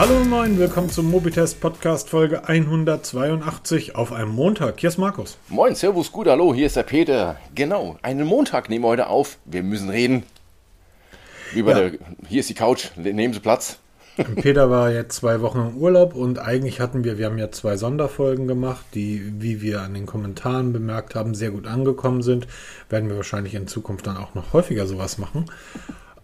Hallo und moin, willkommen zum Mobitest Podcast Folge 182 auf einem Montag. Hier ist Markus. Moin, Servus, gut, hallo, hier ist der Peter. Genau, einen Montag nehmen wir heute auf. Wir müssen reden. Über Ja. der, hier ist die Couch, nehmen Sie Platz. Peter war jetzt zwei Wochen im Urlaub und eigentlich hatten wir, wir haben ja zwei Sonderfolgen gemacht, die, wie wir an den Kommentaren bemerkt haben, sehr gut angekommen sind. Werden wir wahrscheinlich in Zukunft dann auch noch häufiger sowas machen.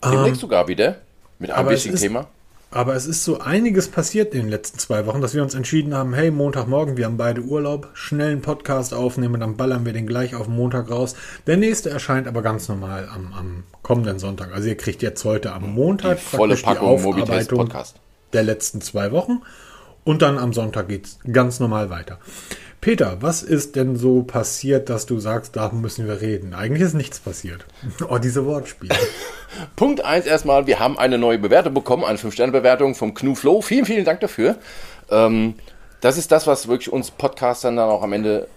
Demnächst sogar wieder mit einem ist- Thema. Aber es ist so einiges passiert in den letzten zwei Wochen, dass wir uns entschieden haben, hey, Montagmorgen, wir haben beide Urlaub, schnell einen Podcast aufnehmen, dann ballern wir den gleich auf Montag raus. Der nächste erscheint aber ganz normal am, am kommenden Sonntag. Also ihr kriegt jetzt heute am Montag Die volle Packung Aufarbeitung Podcast. der letzten zwei Wochen und dann am Sonntag geht's ganz normal weiter. Peter, was ist denn so passiert, dass du sagst, da müssen wir reden? Eigentlich ist nichts passiert. Oh, diese Wortspiele. Punkt 1 erstmal, wir haben eine neue Bewertung bekommen, eine 5-Sterne-Bewertung vom Knu Flow. Vielen, vielen Dank dafür. Ähm, das ist das, was wirklich uns Podcastern dann auch am Ende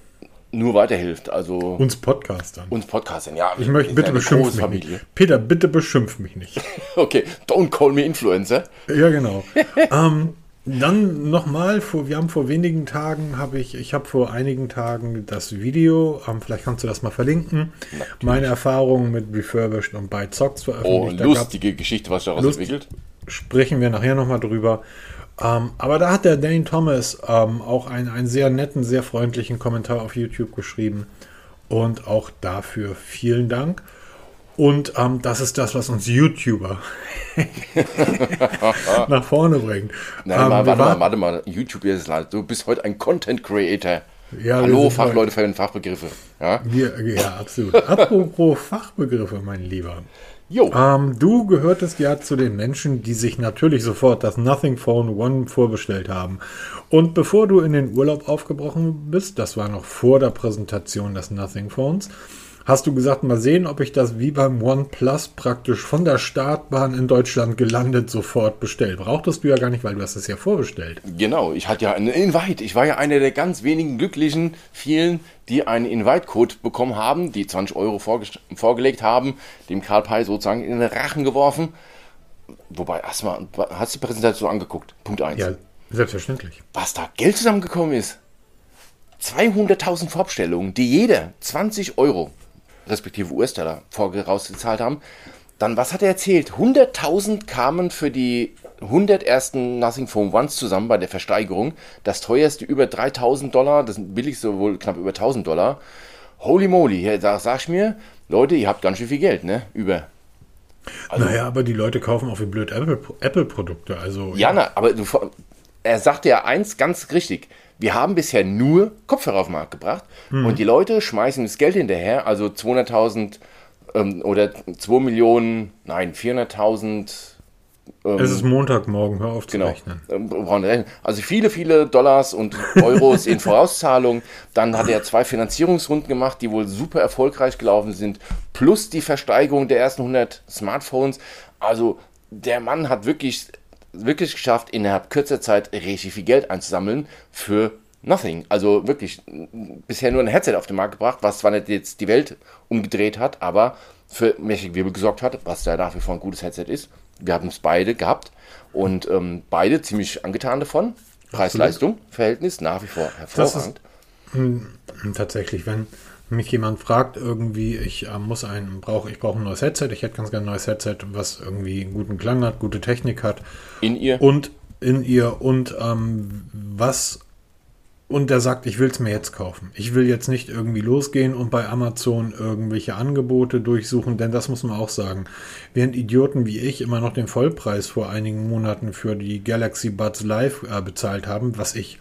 nur weiterhilft. Also Uns Podcastern. uns Podcastern, ja. Ich möchte, bitte beschimpf mich nicht. Peter, bitte beschimpf mich nicht. Okay, don't call me Influencer. Ja, genau. ähm, dann nochmal, wir haben vor wenigen Tagen, habe ich, ich habe vor einigen Tagen das Video, ähm, vielleicht kannst du das mal verlinken, meine Erfahrungen mit Refurbished und Socks Oh, veröffentlicht. Da gab- lustige Geschichte, was daraus Lust- entwickelt. sprechen wir nachher nochmal drüber. Ähm, aber da hat der Dane Thomas ähm, auch einen, einen sehr netten, sehr freundlichen Kommentar auf YouTube geschrieben. Und auch dafür vielen Dank. Und ähm, das ist das, was uns YouTuber nach vorne bringt. Nein, Ähm, mal, warte mal, warte mal. YouTube ist leid. Du bist heute ein Content Creator. Ja, Hallo, Fachleute für Fachbegriffe. Ja? Wir, ja, absolut. Apropos Fachbegriffe, mein Lieber. Jo, Ähm, du gehörtest ja zu den Menschen, die sich natürlich sofort das Nothing Phone One vorbestellt haben. Und bevor du in den Urlaub aufgebrochen bist, das war noch vor der Präsentation des Nothing Phones, hast du gesagt, mal sehen, ob ich das wie beim OnePlus praktisch von der Startbahn in Deutschland gelandet sofort bestelle. Brauchtest du ja gar nicht, weil du hast es ja vorbestellt. genau. Ich hatte ja einen Invite. Ich war ja einer der ganz wenigen glücklichen vielen, die einen Invite-Code bekommen haben, die 20 Euro vorges- vorgelegt haben, dem Karl Pei sozusagen in den Rachen geworfen. Wobei, erstmal, hast du die Präsentation angeguckt? Punkt 1. Ja, selbstverständlich. was da Geld zusammengekommen ist. 200.000 Vorbestellungen, die jeder 20 Euro, respektive US-Dollar, vorausgezahlt haben. Dann, was hat er erzählt? 100.000 kamen für die 100 ersten Nothing Phone Ones zusammen bei der Versteigerung. Das teuerste über 3.000 Dollar, das billigste wohl knapp über 1.000 Dollar. Holy moly, ja, sag ich mir, Leute, ihr habt ganz schön viel Geld, ne? Über. naja, aber die Leute kaufen auch wie blöd Apple- Apple-Produkte. also Ja, na, aber du, er sagte ja eins ganz richtig. Wir haben bisher nur Kopfhörer auf den Markt gebracht und die Leute schmeißen das Geld hinterher, also 200.000 ähm, oder 2 Millionen, nein, 400.000 es ist Montagmorgen, hör auf zu Genau. rechnen. Ähm, rechnen. Also viele, viele Dollars und Euros in Vorauszahlung. Dann hat er zwei Finanzierungsrunden gemacht, die wohl super erfolgreich gelaufen sind. Plus die Versteigerung der ersten 100 Smartphones. Also der Mann hat wirklich, wirklich geschafft, innerhalb kürzer Zeit richtig viel Geld einzusammeln für nothing. Also wirklich m, bisher nur ein Headset auf den Markt gebracht, was zwar nicht jetzt die Welt umgedreht hat, aber für mächtige Wirbel gesorgt hat, was da nach wie vor ein gutes Headset ist. Wir haben es beide gehabt und ähm, beide ziemlich angetan davon. Preis-Leistung, Verhältnis nach wie vor hervorragend. Tatsächlich, wenn mich jemand fragt, irgendwie, ich äh, muss ein, brauche, ich brauche ein neues Headset, ich hätte ganz gerne ein neues Headset, was irgendwie einen guten Klang hat, gute Technik hat In ihr. und in ihr und ähm, was und der sagt, ich will es mir jetzt kaufen. Ich will jetzt nicht irgendwie losgehen und bei Amazon irgendwelche Angebote durchsuchen, denn das muss man auch sagen. Während Idioten wie ich immer noch den Vollpreis vor einigen Monaten für die Galaxy Buds Live äh, bezahlt haben, was ich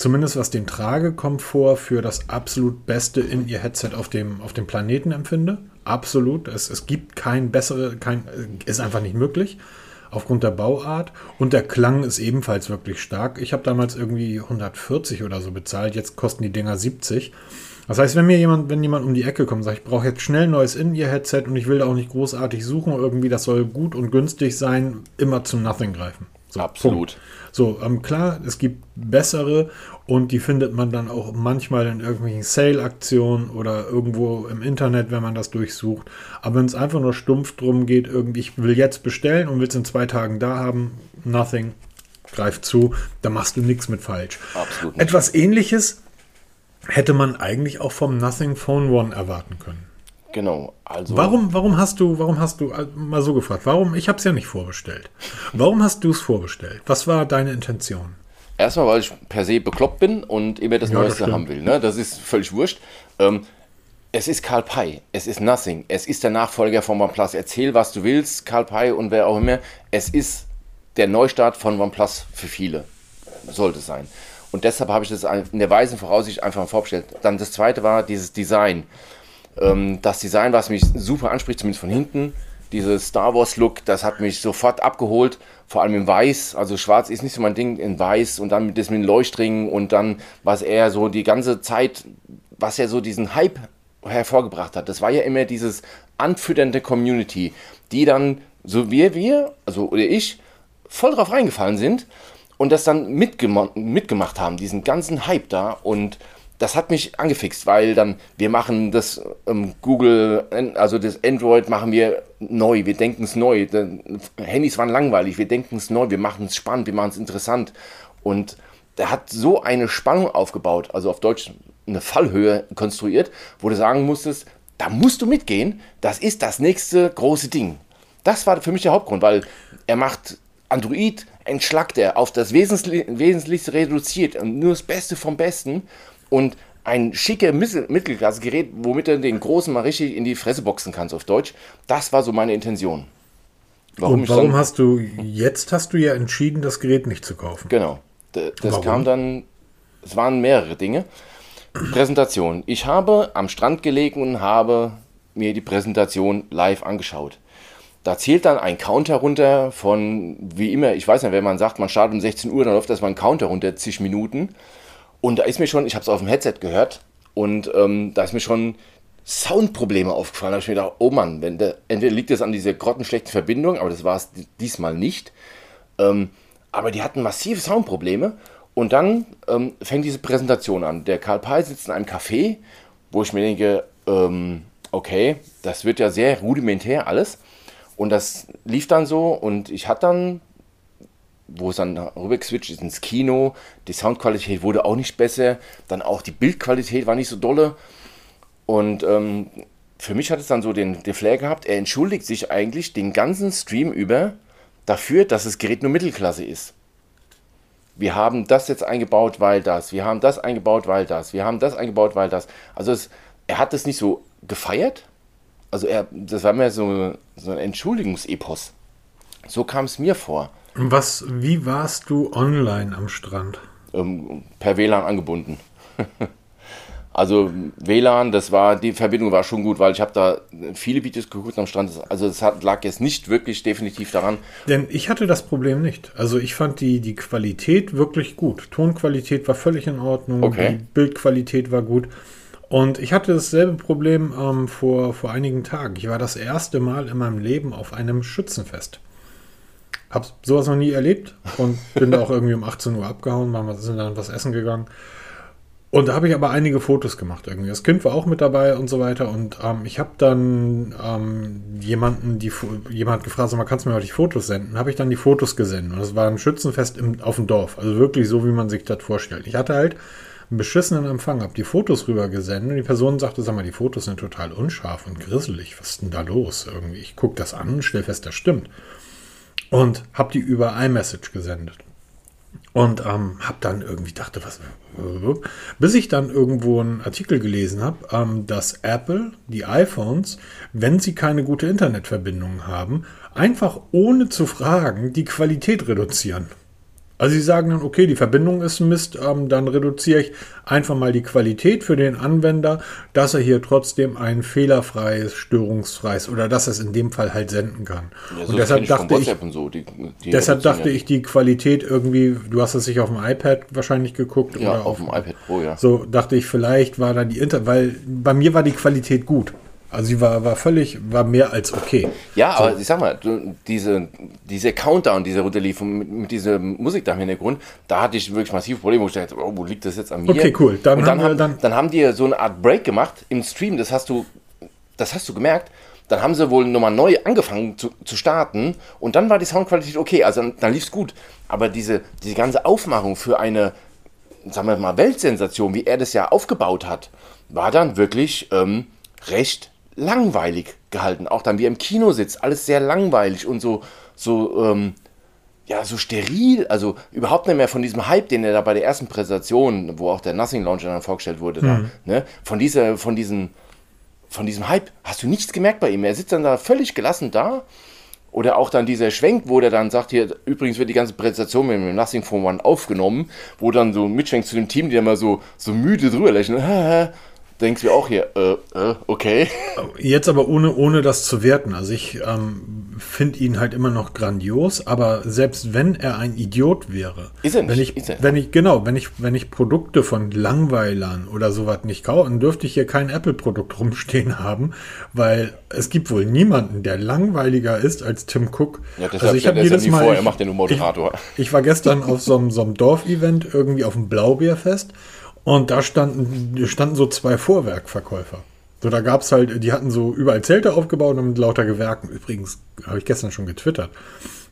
zumindest was den Tragekomfort für das absolut beste in ihr Headset auf dem, auf dem Planeten empfinde. Absolut. Es, es gibt kein bessere, kein, äh, ist einfach nicht möglich. Aufgrund der Bauart. Und der Klang ist ebenfalls wirklich stark. Ich habe damals irgendwie 140 oder so bezahlt. Jetzt kosten die Dinger 70. Das heißt, wenn mir jemand, wenn jemand um die Ecke kommt und sagt, ich brauche jetzt schnell ein neues In-Ear-Headset und ich will da auch nicht großartig suchen, irgendwie, das soll gut und günstig sein, immer zu Nothing greifen. So, Absolut. Punkt. So, ähm, klar, es gibt bessere und die findet man dann auch manchmal in irgendwelchen Sale-Aktionen oder irgendwo im Internet, wenn man das durchsucht. Aber wenn es einfach nur stumpf drum geht, irgendwie, ich will jetzt bestellen und will es in zwei Tagen da haben, nothing, greift zu, da machst du nichts mit falsch. Absolut nicht. Etwas ähnliches hätte man eigentlich auch vom Nothing Phone One erwarten können. Genau. Also Warum, warum hast du, warum hast du, äh, mal so gefragt, warum, ich habe es ja nicht vorbestellt. Warum hast du es vorbestellt? Was war deine Intention? Erstmal, weil ich per se bekloppt bin und immer das Ja, das Neueste stimmt. haben will. Ne? Das ist völlig wurscht. Ähm, es ist Karl Pei, es ist Nothing, es ist der Nachfolger von OnePlus. Erzähl, was du willst, Karl Pei und wer auch immer. Es ist der Neustart von OnePlus für viele. Sollte es sein. Und deshalb habe ich das in der weisen Voraussicht einfach vorgestellt. Dann das zweite war dieses Design. Ähm, das Design, was mich super anspricht, zumindest von hinten, dieses Star Wars Look, das hat mich sofort abgeholt, vor allem in Weiß, also Schwarz ist nicht so mein Ding, in Weiß und dann mit das mit den Leuchtringen und dann, was er so die ganze Zeit, was er so diesen Hype hervorgebracht hat, das war ja immer dieses anfütternde Community, die dann, so wie wir, also oder ich, voll drauf reingefallen sind und das dann mitgema mitgemacht haben, diesen ganzen Hype da. Und das hat mich angefixt, weil dann wir machen das ähm, Google, also das Android machen wir neu, wir denken es neu. Handys waren langweilig, wir denken es neu, wir machen es spannend, wir machen es interessant. Und der hat so eine Spannung aufgebaut, also auf Deutsch eine Fallhöhe konstruiert, wo du sagen musstest, da musst du mitgehen, das ist das nächste große Ding. Das war für mich der Hauptgrund, weil er macht Android, entschlackt er auf das Wesentlichste reduziert und nur das Beste vom Besten und ein schicker Mittel Mittelklassegerät, womit du den Großen mal richtig in die Fresse boxen kannst auf Deutsch. Das war so meine Intention. Und ich warum hast du, jetzt hast du ja entschieden, das Gerät nicht zu kaufen. Genau. Das Warum? kam dann, es waren mehrere Dinge. Präsentation. Ich habe am Strand gelegen und habe mir die Präsentation live angeschaut. Da zählt dann ein Counter runter von, wie immer, ich weiß nicht, wenn man sagt, man startet um 16 Uhr, dann läuft das mal ein Counter runter, zig Minuten. Und da ist mir schon, ich habe es auf dem Headset gehört, und ähm, da ist mir schon Soundprobleme aufgefallen. Da habe ich mir gedacht, oh Mann, wenn der, entweder liegt es an dieser grottenschlechten Verbindung, aber das war es diesmal nicht. Ähm, aber die hatten massive Soundprobleme. Und dann ähm, fängt diese Präsentation an. Der Karl Pei sitzt in einem Café, wo ich mir denke, ähm, okay, das wird ja sehr rudimentär alles. Und das lief dann so und ich hatte dann, wo es dann rüber geswitcht ist ins Kino, die Soundqualität wurde auch nicht besser, dann auch die Bildqualität war nicht so dolle. Und ähm, für mich hat es dann so den, den Flair gehabt, er entschuldigt sich eigentlich den ganzen Stream über dafür, dass das Gerät nur Mittelklasse ist. Wir haben das jetzt eingebaut, weil das. Wir haben das eingebaut, weil das. Wir haben das eingebaut, weil das. Also es, er hat das nicht so gefeiert. Also er, das war mehr so, so ein Entschuldigungsepos. So kam es mir vor. Was, wie warst du online am Strand? ähm, per WLAN angebunden. also WLAN, das war, die Verbindung war schon gut, weil ich habe da viele Videos geguckt am Strand. Also es hat, lag jetzt nicht wirklich definitiv daran. Denn ich hatte das Problem nicht. Also ich fand die, die Qualität wirklich gut. Tonqualität war völlig in Ordnung. Okay. Die Bildqualität war gut. Und ich hatte dasselbe Problem ähm, vor, vor einigen Tagen. Ich war das erste Mal in meinem Leben auf einem Schützenfest. Hab sowas noch nie erlebt und bin da auch irgendwie um 18 Uhr abgehauen, waren sind dann was essen gegangen. Und da habe ich aber einige Fotos gemacht irgendwie. Das Kind war auch mit dabei und so weiter. Und ähm, ich habe dann ähm, jemanden, die jemand gefragt, sag mal, kannst du mir heute die Fotos senden? Habe ich dann die Fotos gesendet. Und es war ein Schützenfest im, auf dem Dorf. Also wirklich so, wie man sich das vorstellt. Ich hatte halt einen beschissenen Empfang, habe die Fotos rüber gesendet und die Person sagte, sag mal, die Fotos sind total unscharf und grisselig. Was ist denn da los? Irgendwie, ich gucke das an und stelle fest, das stimmt. Und habe die über iMessage gesendet. Und ähm, habe dann irgendwie dachte, was. Bis ich dann irgendwo einen Artikel gelesen habe, ähm, dass Apple die iPhones, wenn sie keine gute Internetverbindung haben, einfach ohne zu fragen die Qualität reduzieren. Also sie sagen dann, okay, die Verbindung ist Mist, ähm, dann reduziere ich einfach mal die Qualität für den Anwender, dass er hier trotzdem ein fehlerfreies, störungsfreies oder dass er es in dem Fall halt senden kann. Ja, so und deshalb ich dachte ich, so. Die, die Deshalb dachte ich, die Qualität irgendwie, du hast es sich auf dem iPad wahrscheinlich geguckt Ja, oder auf dem iPad Pro, ja. So dachte ich, vielleicht war da die Inter, weil bei mir war die Qualität gut. Also sie war, war völlig, war mehr als okay. Ja, aber ich sag mal, diese, diese Countdown, diese runterlief mit, mit dieser Musik da im Hintergrund, da hatte ich wirklich massive Probleme, wo ich dachte, oh, wo liegt das jetzt an mir? Okay, cool. Dann und dann, haben wir dann- dann, haben die so eine Art Break gemacht im Stream, das hast du, das hast du gemerkt, Dann haben sie wohl nochmal neu angefangen zu, zu starten und dann war die Soundqualität okay, also dann, dann lief es gut. Aber diese, diese ganze Aufmachung für eine, sagen wir mal, Weltsensation, wie er das ja aufgebaut hat, war dann wirklich ähm, recht langweilig gehalten. Auch dann, wie er im Kino sitzt, alles sehr langweilig und so, so, ähm, ja, so steril, also überhaupt nicht mehr von diesem Hype, den er da bei der ersten Präsentation, wo auch der Nothing Launcher dann vorgestellt wurde, mhm. da, ne, von dieser, von diesen, von diesem Hype hast du nichts gemerkt bei ihm. Er sitzt dann da völlig gelassen da. Oder auch dann dieser Schwenk, wo der dann sagt, hier, übrigens wird die ganze Präsentation mit dem Nothing for One aufgenommen, wo dann so mitschwenkt zu dem Team, die immer so, so müde drüber lächeln. denkst du auch hier, äh, äh, okay. Jetzt aber ohne, ohne das zu werten. Also ich ähm, finde ihn halt immer noch grandios, aber selbst wenn er ein Idiot wäre, ist er nicht, wenn ich, ist er. wenn ich, genau, wenn ich, wenn ich Produkte von Langweilern oder sowas nicht kaufe, dann dürfte ich hier kein Apple-Produkt rumstehen haben, weil es gibt wohl niemanden, der langweiliger ist als Tim Cook. Ja, deshalb also ich habe jedes Mal, vor, er macht den Moderator. Ich, ich war gestern auf so einem, so einem Dorfevent irgendwie auf dem Blaubeerfest und da standen, standen so zwei Vorwerkverkäufer. So, da gab es halt, die hatten so überall Zelte aufgebaut und mit lauter Gewerken. Übrigens, habe ich gestern schon getwittert.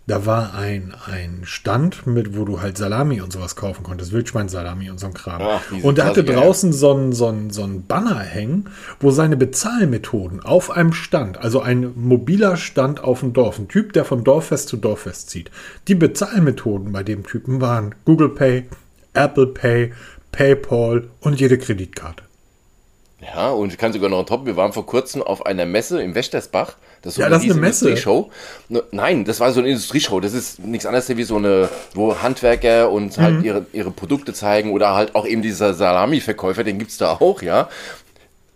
Da war ein, ein Stand, mit, wo du halt Salami und sowas kaufen konntest, Wildschweinsalami und so ein Kram. Ach, und der hatte draußen so ein, so, ein, so ein Banner hängen, wo seine Bezahlmethoden auf einem Stand, also ein mobiler Stand auf dem Dorf, ein Typ, der von Dorffest zu Dorffest zieht. Die Bezahlmethoden bei dem Typen waren Google Pay, Apple Pay, PayPal und jede Kreditkarte. Ja, und ich kann sogar noch top, wir waren vor kurzem auf einer Messe im Wächtersbach. Das ja, das ist eine Messe. Industrieshow. Ne, nein, das war so eine Industrieshow. Das ist nichts anderes wie so eine, wo Handwerker und halt mhm. ihre, ihre Produkte zeigen oder halt auch eben dieser Salami-Verkäufer, den gibt es da auch, ja.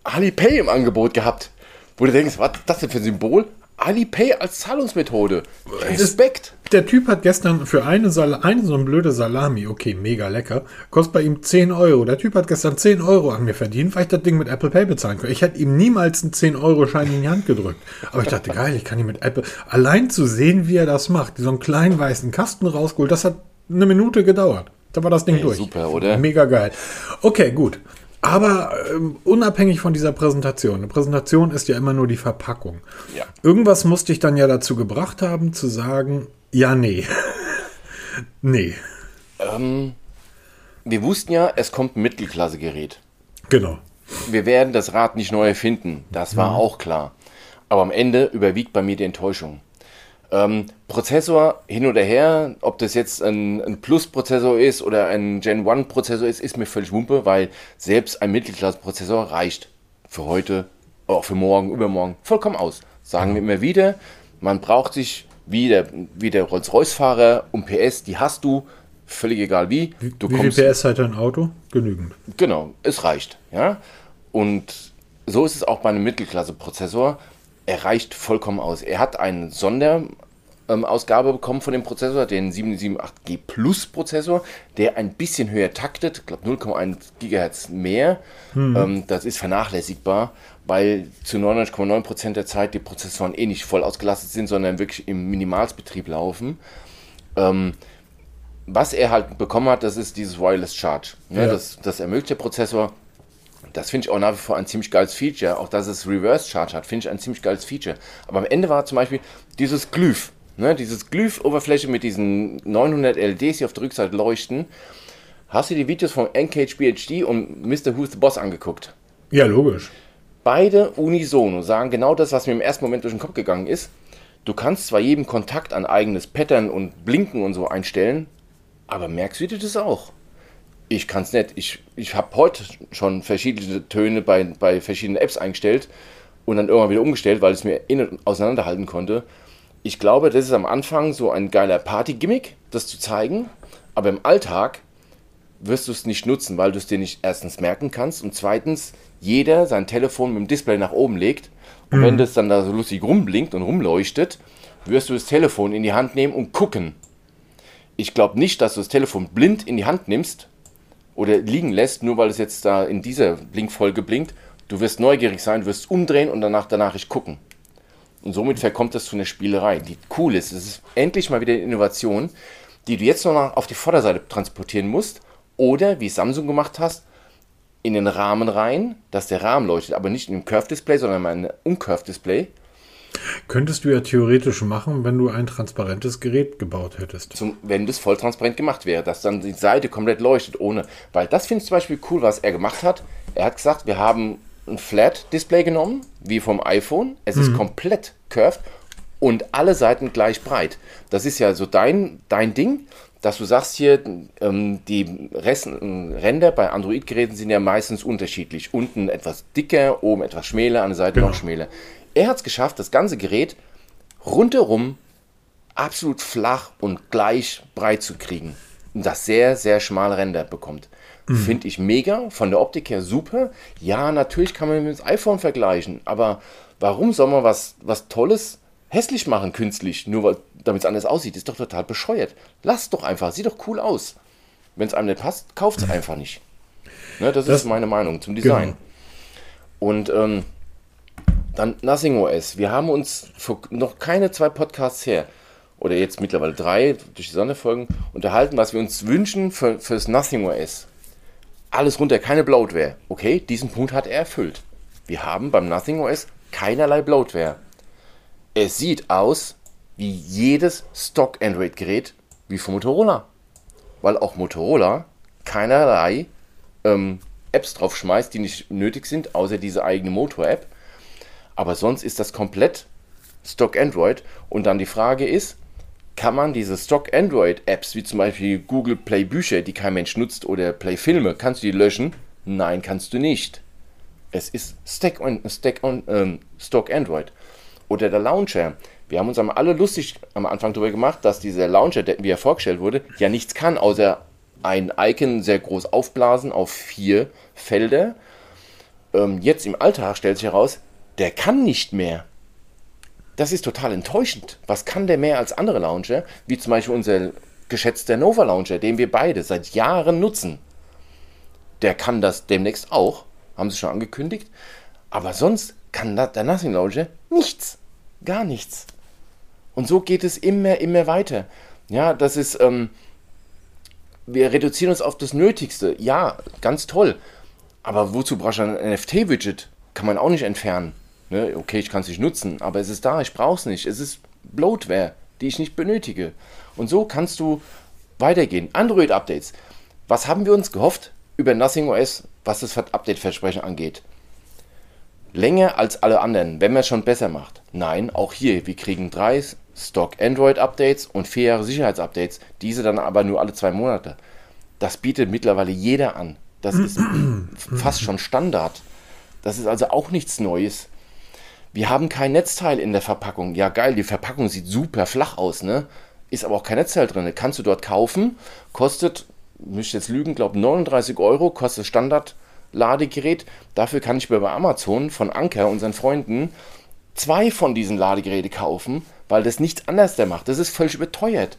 Alipay im Angebot gehabt. Wo du denkst, was ist das denn für ein Symbol? Alipay als Zahlungsmethode. Respekt. Der Typ hat gestern für eine, Sal eine so eine blöde Salami, okay, mega lecker, kostet bei ihm 10 Euro. Der Typ hat gestern 10 Euro an mir verdient, weil ich das Ding mit Apple Pay bezahlen kann. Ich hätte ihm niemals einen 10-Euro-Schein in die Hand gedrückt. Aber ich dachte, geil, ich kann ihn mit Apple. Allein zu sehen, wie er das macht, so einen kleinen weißen Kasten rausgeholt, das hat eine Minute gedauert. Da war das Ding hey, durch. Super, oder? Mega geil. Okay, gut. Aber ähm, unabhängig von dieser Präsentation, eine Präsentation ist ja immer nur die Verpackung. Ja. Irgendwas musste ich dann ja dazu gebracht haben, zu sagen, ja, nee. nee. Ähm, wir wussten ja, es kommt ein Mittelklasse-Gerät. Genau. Wir werden das Rad nicht neu erfinden, das war mhm. auch klar. Aber am Ende überwiegt bei mir die Enttäuschung. Ähm, Prozessor hin oder her, ob das jetzt ein, ein Plus-Prozessor ist oder ein Gen 1-Prozessor ist, ist mir völlig wumpe, weil selbst ein Mittelklasse-Prozessor reicht für heute, auch für morgen, übermorgen vollkommen aus. Sagen wir immer wieder, man braucht sich wie der, wie der Rolls-Royce-Fahrer um PS, die hast du, völlig egal wie. Du wie kommst, viel PS hat ein Auto? Genügend. Genau, es reicht. Ja? Und so ist es auch bei einem Mittelklasse-Prozessor. Er reicht vollkommen aus. Er hat einen Sonder, ähm, Ausgabe bekommen von dem Prozessor, den 778G Plus Prozessor, der ein bisschen höher taktet, ich glaube 0,1 GHz mehr. Ähm, das ist vernachlässigbar, weil zu 99,9% der Zeit die Prozessoren eh nicht voll ausgelastet sind, sondern wirklich im Minimalsbetrieb laufen. Ähm, was er halt bekommen hat, das ist dieses Wireless Charge. Ne? Ja. Das, das ermöglicht der Prozessor. Das finde ich auch nach wie vor ein ziemlich geiles Feature. Auch dass es Reverse Charge hat, finde ich ein ziemlich geiles Feature. Aber am Ende war zum Beispiel dieses Glyph. Ne, dieses Glyph-Oberfläche mit diesen 900 LEDs, die auf der Rückseite leuchten. Hast du die Videos von NKHBHD und Mr. Who's the Boss angeguckt? Ja, logisch. Beide unisono sagen genau das, was mir im ersten Moment durch den Kopf gegangen ist. Du kannst zwar jedem Kontakt ein eigenes Pattern und Blinken und so einstellen, aber merkst du das auch? Ich kann es nicht. Ich, ich habe heute schon verschiedene Töne bei, bei verschiedenen Apps eingestellt und dann irgendwann wieder umgestellt, weil es mir innen auseinanderhalten konnte ich glaube, das ist am Anfang so ein geiler Party-Gimmick, das zu zeigen, aber im Alltag wirst du es nicht nutzen, weil du es dir nicht erstens merken kannst und zweitens jeder sein Telefon mit dem Display nach oben legt und mhm. wenn das dann da so lustig rumblinkt und rumleuchtet, wirst du das Telefon in die Hand nehmen und gucken. Ich glaube nicht, dass du das Telefon blind in die Hand nimmst oder liegen lässt, nur weil es jetzt da in dieser Blinkfolge blinkt. Du wirst neugierig sein, wirst umdrehen und danach danach ich gucken. Und somit verkommt es zu einer Spielerei, die cool ist. Es ist endlich mal wieder eine Innovation, die du jetzt noch auf die Vorderseite transportieren musst. Oder, wie Samsung gemacht hast, in den Rahmen rein, dass der Rahmen leuchtet, aber nicht in einem Curve-Display, sondern in einem Uncurve-Display. Könntest du ja theoretisch machen, wenn du ein transparentes Gerät gebaut hättest. Zum, wenn das voll transparent gemacht wäre, dass dann die Seite komplett leuchtet, ohne. Weil das finde ich zum Beispiel cool, was er gemacht hat. Er hat gesagt, wir haben ein Flat-Display genommen, wie vom iPhone. Es ist komplett curved und alle Seiten gleich breit. Das ist ja so dein, dein Ding, dass du sagst hier, ähm, die Resten, Ränder bei Android-Geräten sind ja meistens unterschiedlich. Unten etwas dicker, oben etwas schmäler, an der Seite Genau. noch schmäler. Er hat es geschafft, das ganze Gerät rundherum absolut flach und gleich breit zu kriegen. Und das sehr, sehr schmale Ränder bekommt. Finde ich mega, von der Optik her super. Ja, natürlich kann man mit dem iPhone vergleichen, aber warum soll man was, was Tolles hässlich machen, künstlich, nur weil, damit es anders aussieht? Ist doch total bescheuert. Lass doch einfach, sieht doch cool aus. Wenn es einem nicht passt, kauft es einfach nicht. Ne, das, Das- ist meine Meinung zum Design. Genau. Und ähm, dann Nothing OS. Wir haben uns vor noch keine zwei Podcasts her, oder jetzt mittlerweile drei, durch die Sonderfolgen, unterhalten, was wir uns wünschen für, fürs Nothing OS. Alles runter, keine Bloatware. Okay, diesen Punkt hat er erfüllt. Wir haben beim Nothing OS keinerlei Bloatware. Es sieht aus wie jedes Stock Android-Gerät wie von Motorola. Weil auch Motorola keinerlei ähm, Apps drauf schmeißt, die nicht nötig sind, außer diese eigene Motor-App. Aber sonst ist das komplett Stock Android. Und dann die Frage ist, kann man diese Stock Android Apps, wie zum Beispiel Google Play Bücher, die kein Mensch nutzt, oder Play Filme, kannst du die löschen? Nein, kannst du nicht. Es ist Stack on, Stack on, ähm, Stock Android. Oder der Launcher. Wir haben uns alle lustig am Anfang darüber gemacht, dass dieser Launcher, der, wie er vorgestellt wurde, ja nichts kann, außer ein Icon sehr groß aufblasen auf vier Felder. Ähm, jetzt im Alltag stellt sich heraus, der kann nicht mehr. Das ist total enttäuschend. Was kann der mehr als andere Launcher, wie zum Beispiel unser geschätzter Nova Launcher, den wir beide seit Jahren nutzen? Der kann das demnächst auch, haben sie schon angekündigt. Aber sonst kann der Nothing Launcher nichts. Gar nichts. Und so geht es immer, immer weiter. Ja, das ist, ähm, wir reduzieren uns auf das Nötigste. Ja, ganz toll. Aber wozu brauchst du ein NFT-Widget? Kann man auch nicht entfernen. Ne? Okay, ich kann es nicht nutzen, aber es ist da, ich brauche es nicht. Es ist Bloatware, die ich nicht benötige. Und so kannst du weitergehen. Android-Updates. Was haben wir uns gehofft über Nothing OS, was das Update-Versprechen angeht? Länger als alle anderen, wenn man es schon besser macht. Nein, auch hier, wir kriegen drei Stock Android-Updates und vier Jahre Sicherheitsupdates. Diese dann aber nur alle zwei Monate. Das bietet mittlerweile jeder an. Das ist fast schon Standard. Das ist also auch nichts Neues. Wir haben kein Netzteil in der Verpackung. Ja, geil, die Verpackung sieht super flach aus, ne? Ist aber auch kein Netzteil drin. Kannst du dort kaufen. Kostet, müsste jetzt lügen, glaube 39 Euro, kostet Standard-Ladegerät. Dafür kann ich mir bei Amazon von Anker, unseren Freunden, zwei von diesen Ladegeräte kaufen, weil das nichts anderes der macht. Das ist völlig überteuert.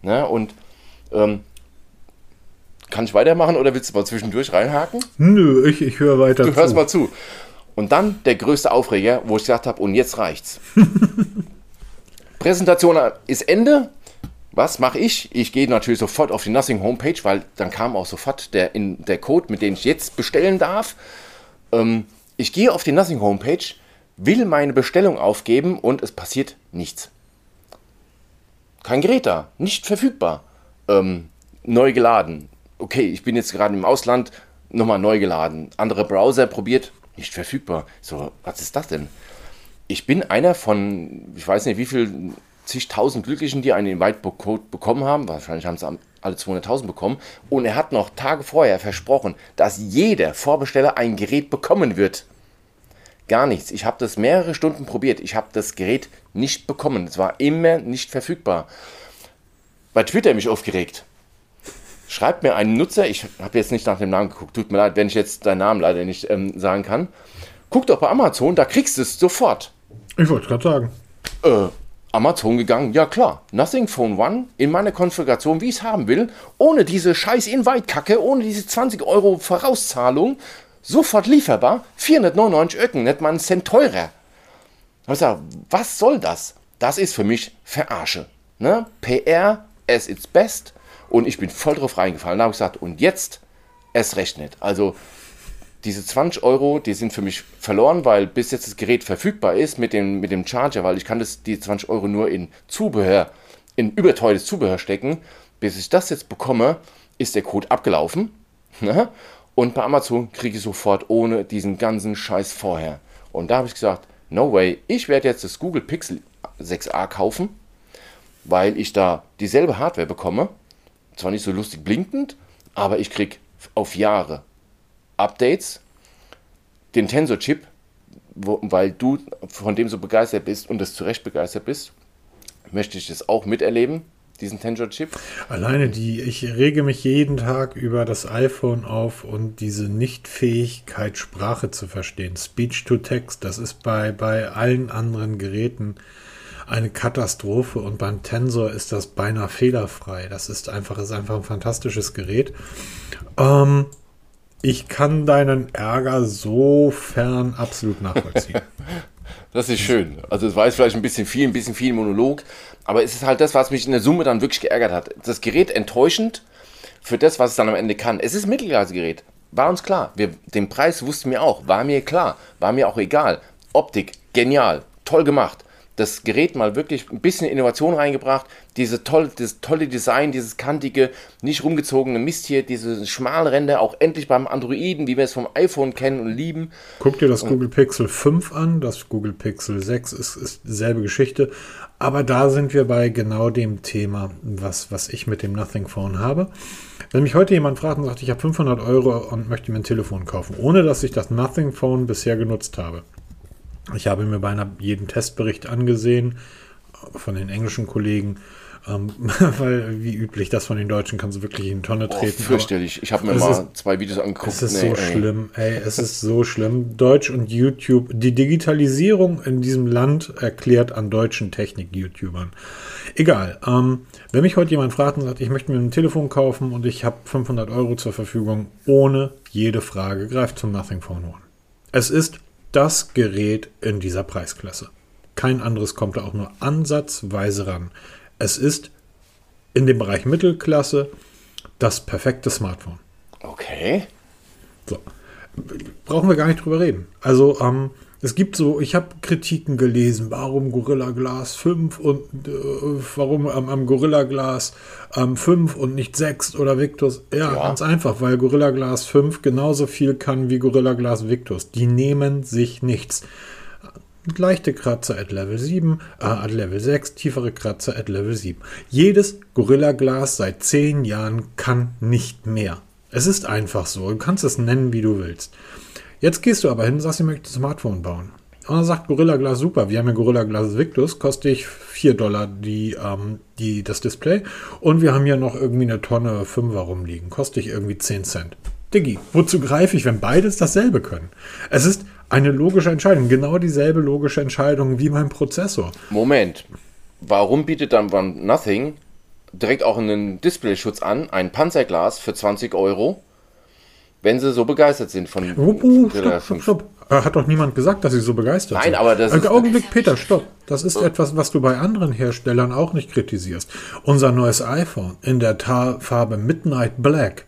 Ne? Und ähm, kann ich weitermachen oder willst du mal zwischendurch reinhaken? Nö, ich, ich höre weiter Du hörst mal zu. Und dann der größte Aufreger, wo ich gesagt habe, und jetzt reicht's. Präsentation ist Ende. Was mache ich? Ich gehe natürlich sofort auf die Nothing Homepage, weil dann kam auch sofort der, in, der Code, mit dem ich jetzt bestellen darf. Ähm, ich gehe auf die Nothing Homepage, will meine Bestellung aufgeben und es passiert nichts. Kein Gerät da, nicht verfügbar. Ähm, neu geladen. Okay, ich bin jetzt gerade im Ausland, nochmal neu geladen. Andere Browser probiert, nicht verfügbar. So, was ist das denn? Ich bin einer von, ich weiß nicht wie viel, zigtausend Glücklichen, die einen Invite-Code bekommen haben. Wahrscheinlich haben sie alle 200.000 bekommen. Und er hat noch Tage vorher versprochen, dass jeder Vorbesteller ein Gerät bekommen wird. Gar nichts. Ich habe das mehrere Stunden probiert. Ich habe das Gerät nicht bekommen. Es war immer nicht verfügbar. Bei Twitter mich aufgeregt. Schreibt mir einen Nutzer, ich habe jetzt nicht nach dem Namen geguckt, tut mir leid, wenn ich jetzt deinen Namen leider nicht ähm, sagen kann. Guck doch bei Amazon, da kriegst du es sofort. Ich wollte gerade sagen. Äh, Amazon gegangen, ja klar, Nothing Phone One in meiner Konfiguration, wie ich es haben will, ohne diese scheiß Invite-Kacke, ohne diese 20 Euro Vorauszahlung, sofort lieferbar, 499 Öcken, nicht mal einen Cent teurer. Da hab ich gesagt, was soll das? Das ist für mich Verarsche. Ne? PR as its best und ich bin voll drauf reingefallen. Da habe ich gesagt, und jetzt erst recht nicht. Also diese 20 Euro, die sind für mich verloren, weil bis jetzt das Gerät verfügbar ist mit dem, mit dem Charger, weil ich kann das, die 20 Euro nur in Zubehör, in überteures Zubehör stecken. Bis ich das jetzt bekomme, ist der Code abgelaufen. Ne? Und bei Amazon kriege ich sofort ohne diesen ganzen Scheiß vorher. Und da habe ich gesagt, no way, ich werde jetzt das Google Pixel 6a kaufen, weil ich da dieselbe Hardware bekomme. Zwar nicht so lustig blinkend, aber ich kriege auf Jahre Updates, den Tensor-Chip, weil du von dem so begeistert bist und das zu Recht begeistert bist, möchte ich das auch miterleben, diesen Tensor-Chip. Alleine die, ich rege mich jeden Tag über das iPhone auf und diese Nichtfähigkeit, Sprache zu verstehen. Speech to Text, das ist bei, bei allen anderen Geräten eine Katastrophe und beim Tensor ist das beinahe fehlerfrei. Das ist einfach, ist einfach ein fantastisches Gerät. Ähm, ich kann deinen Ärger sofern absolut nachvollziehen. das ist schön. Also es war jetzt vielleicht ein bisschen viel, ein bisschen viel Monolog, aber es ist halt das, was mich in der Summe dann wirklich geärgert hat. Das Gerät enttäuschend für das, was es dann am Ende kann. Es ist ein Mittelklassegerät. War uns klar. Wir, den Preis wussten wir auch. War mir klar. War mir auch egal. Optik, genial. Toll gemacht das Gerät mal wirklich ein bisschen Innovation reingebracht. Diese tolle, das tolle Design, dieses kantige, nicht rumgezogene Mist hier, diese schmalen Ränder, auch endlich beim Androiden, wie wir es vom iPhone kennen und lieben. Guck dir das und Google Pixel 5 an, das Google Pixel 6 ist, ist dieselbe Geschichte. Aber da sind wir bei genau dem Thema, was, was ich mit dem Nothing Phone habe. Wenn mich heute jemand fragt und sagt, ich habe 500 Euro und möchte mir ein Telefon kaufen, ohne dass ich das Nothing Phone bisher genutzt habe, ich habe mir beinahe jeden Testbericht angesehen von den englischen Kollegen, ähm, weil wie üblich das von den Deutschen kannst du wirklich in die Tonne treten. Oh, fürchterlich. Ich habe mir mal ist, zwei Videos angeguckt. Es ist nee, so ey. schlimm, ey, es ist so schlimm. Deutsch und YouTube, die Digitalisierung in diesem Land erklärt an deutschen Technik-YouTubern. Egal. Ähm, wenn mich heute jemand fragt und sagt, ich möchte mir ein Telefon kaufen und ich habe 500 Euro zur Verfügung, ohne jede Frage, greift zum Nothing Phone One. Es ist das Gerät in dieser Preisklasse. Kein anderes kommt da auch nur ansatzweise ran. Es ist in dem Bereich Mittelklasse das perfekte Smartphone. Okay. So. Brauchen wir gar nicht drüber reden. Also, ähm, es gibt so, ich habe Kritiken gelesen, warum Gorilla Glass 5 und äh, warum ähm, am Gorilla Glass ähm, 5 und nicht 6 oder Victus. Ja, ja, ganz einfach, weil Gorilla Glass 5 genauso viel kann wie Gorilla Glass Victus. Die nehmen sich nichts. Leichte Kratzer at Level 7, äh, at Level 6, tiefere Kratzer at Level 7. Jedes Gorilla Glas seit 10 Jahren kann nicht mehr. Es ist einfach so. Du kannst es nennen, wie du willst. Jetzt gehst du aber hin und sagst, ich möchte ein Smartphone bauen. Und dann sagt Gorilla Glass, super, wir haben ja Gorilla Glass Victus, kostet ich 4 Dollar die, ähm, die, das Display. Und wir haben hier noch irgendwie eine Tonne 5er rumliegen, kostet ich irgendwie 10 Cent. Diggi, wozu greife ich, wenn beides dasselbe können? Es ist eine logische Entscheidung, genau dieselbe logische Entscheidung wie mein Prozessor. Moment, warum bietet dann One Nothing direkt auch einen Displayschutz an, ein Panzerglas für 20 Euro? Wenn sie so begeistert sind von. Oh, oh, stopp, stopp, stopp. Hat doch niemand gesagt, dass sie so begeistert Nein, sind. Nein, aber das ist. Augenblick, Peter, stopp. Das ist etwas, was du bei anderen Herstellern auch nicht kritisierst. Unser neues iPhone in der Farbe Midnight Black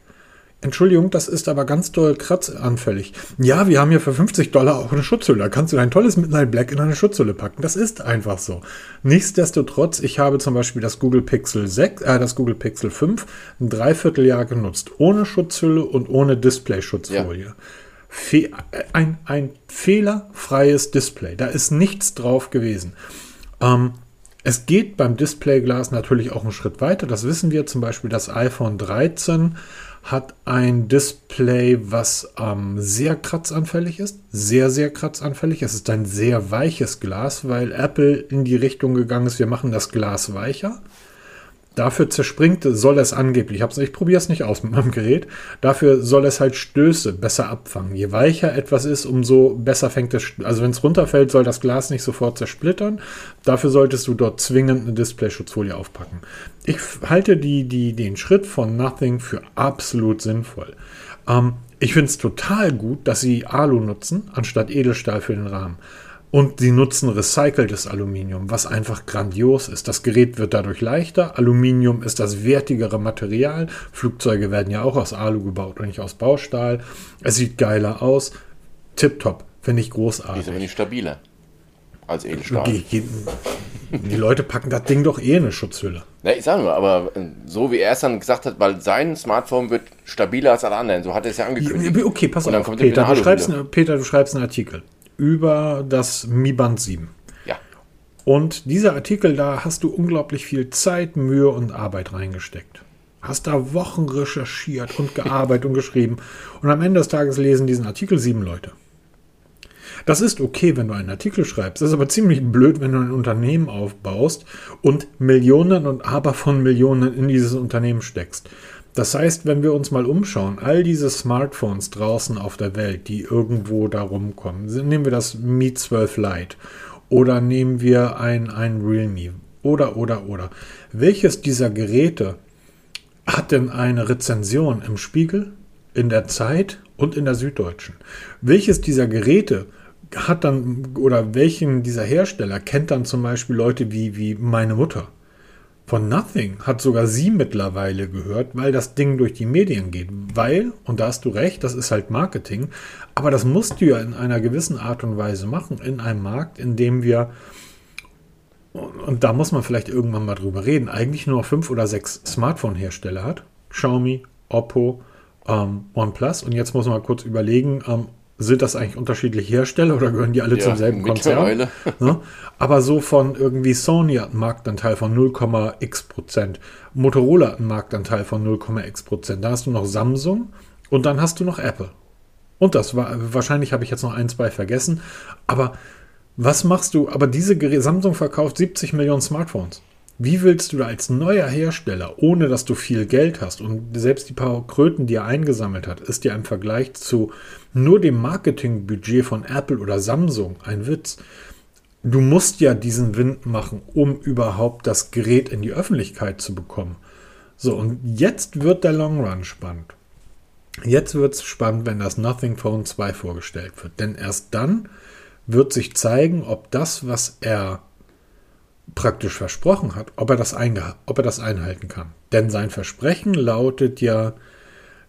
Entschuldigung, das ist aber ganz doll kratzanfällig. Ja, wir haben hier für 50 Dollar auch eine Schutzhülle. Da kannst du dein tolles Midnight Black in eine Schutzhülle packen. Das ist einfach so. Nichtsdestotrotz, ich habe zum Beispiel das Google Pixel 6, äh, das Google Pixel 5 ein Dreivierteljahr genutzt. Ohne Schutzhülle und ohne Display-Schutzfolie. Ja. Fe ein, ein fehlerfreies Display. Da ist nichts drauf gewesen. Ähm, es geht beim Displayglas natürlich auch einen Schritt weiter. Das wissen wir zum Beispiel. Das iPhone 13 hat ein Display, was ähm, sehr kratzanfällig ist. Sehr, sehr kratzanfällig. Es ist ein sehr weiches Glas, weil Apple in die Richtung gegangen ist, wir machen das Glas weicher. Dafür zerspringt, soll es angeblich, ich, ich probiere es nicht aus mit meinem Gerät, dafür soll es halt Stöße besser abfangen. Je weicher etwas ist, umso besser fängt es, also wenn es runterfällt, soll das Glas nicht sofort zersplittern. Dafür solltest du dort zwingend eine Displayschutzfolie aufpacken. Ich halte die, die, den Schritt von Nothing für absolut sinnvoll. Ähm, ich finde es total gut, dass sie Alu nutzen, anstatt Edelstahl für den Rahmen. Und sie nutzen recyceltes Aluminium, was einfach grandios ist. Das Gerät wird dadurch leichter. Aluminium ist das wertigere Material. Flugzeuge werden ja auch aus Alu gebaut und nicht aus Baustahl. Es sieht geiler aus. Tipptopp. Finde ich großartig. Ist aber nicht stabiler als Edelstahl. Die Leute packen das Ding doch eh in eine Schutzhülle. Ja, ich sage nur, aber äh, so wie er es dann gesagt hat, weil sein Smartphone wird stabiler als alle anderen. So hat er es ja angekündigt. Okay, pass auf. Peter du, schreibst, Peter, du schreibst einen Artikel über das Mi Band 7. Ja. Und dieser Artikel, da hast du unglaublich viel Zeit, Mühe und Arbeit reingesteckt. Hast da Wochen recherchiert und gearbeitet und geschrieben. Und am Ende des Tages lesen diesen Artikel sieben Leute. Das ist okay, wenn du einen Artikel schreibst. Das ist aber ziemlich blöd, wenn du ein Unternehmen aufbaust und Millionen und aber von Millionen in dieses Unternehmen steckst. Das heißt, wenn wir uns mal umschauen, all diese Smartphones draußen auf der Welt, die irgendwo da rumkommen, nehmen wir das Mi 12 Lite oder nehmen wir ein, ein Realme oder, oder, oder. Welches dieser Geräte hat denn eine Rezension im Spiegel, in der Zeit und in der Süddeutschen? Welches dieser Geräte hat dann, oder welchen dieser Hersteller kennt dann zum Beispiel Leute wie, wie meine Mutter? Von Nothing hat sogar sie mittlerweile gehört, weil das Ding durch die Medien geht. Weil, und da hast du recht, das ist halt Marketing, aber das musst du ja in einer gewissen Art und Weise machen, in einem Markt, in dem wir, und da muss man vielleicht irgendwann mal drüber reden, eigentlich nur noch fünf oder sechs Smartphone-Hersteller hat. Xiaomi, Oppo, ähm, OnePlus. Und jetzt muss man mal kurz überlegen, ähm, sind das eigentlich unterschiedliche Hersteller oder gehören die alle ja, zum selben Konzern? Ne? Aber so von irgendwie Sony hat einen Marktanteil von 0,x Prozent, Motorola hat einen Marktanteil von 0,x Prozent. Da hast du noch Samsung und dann hast du noch Apple. Und das war, wahrscheinlich habe ich jetzt noch ein, zwei vergessen. Aber was machst du? Aber diese Samsung verkauft 70 Millionen Smartphones. Wie willst du da als neuer Hersteller, ohne dass du viel Geld hast und selbst die paar Kröten, die er eingesammelt hat, ist ja im Vergleich zu nur dem Marketingbudget von Apple oder Samsung ein Witz. Du musst ja diesen Wind machen, um überhaupt das Gerät in die Öffentlichkeit zu bekommen. So, und jetzt wird der Long Run spannend. Jetzt wird es spannend, wenn das Nothing Phone 2 vorgestellt wird. Denn erst dann wird sich zeigen, ob das, was er praktisch versprochen hat, ob er das, ob er das einhalten kann. Denn sein Versprechen lautet ja,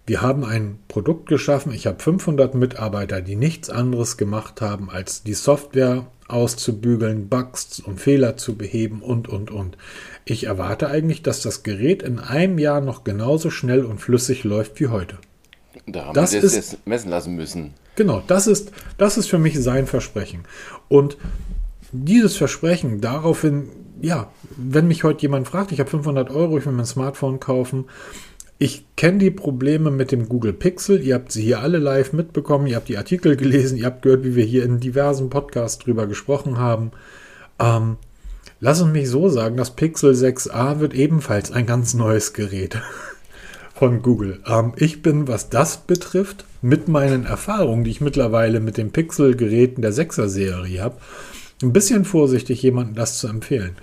wir haben ein Produkt geschaffen, ich habe 500 Mitarbeiter, die nichts anderes gemacht haben, als die Software auszubügeln, Bugs und Fehler zu beheben und, und, und. Ich erwarte eigentlich, dass das Gerät in einem Jahr noch genauso schnell und flüssig läuft wie heute. Da haben das wir das ist, jetzt messen lassen müssen. Genau, das ist, das ist für mich sein Versprechen. Und dieses Versprechen daraufhin, ja, wenn mich heute jemand fragt, ich habe 500 Euro, ich will mein Smartphone kaufen, ich kenne die Probleme mit dem Google Pixel. Ihr habt sie hier alle live mitbekommen. Ihr habt die Artikel gelesen. Ihr habt gehört, wie wir hier in diversen Podcasts drüber gesprochen haben. Ähm, lass uns mich so sagen, das Pixel 6a wird ebenfalls ein ganz neues Gerät von Google. Ähm, ich bin, was das betrifft, mit meinen Erfahrungen, die ich mittlerweile mit den Pixel-Geräten der 6er-Serie habe, ein bisschen vorsichtig, jemandem das zu empfehlen.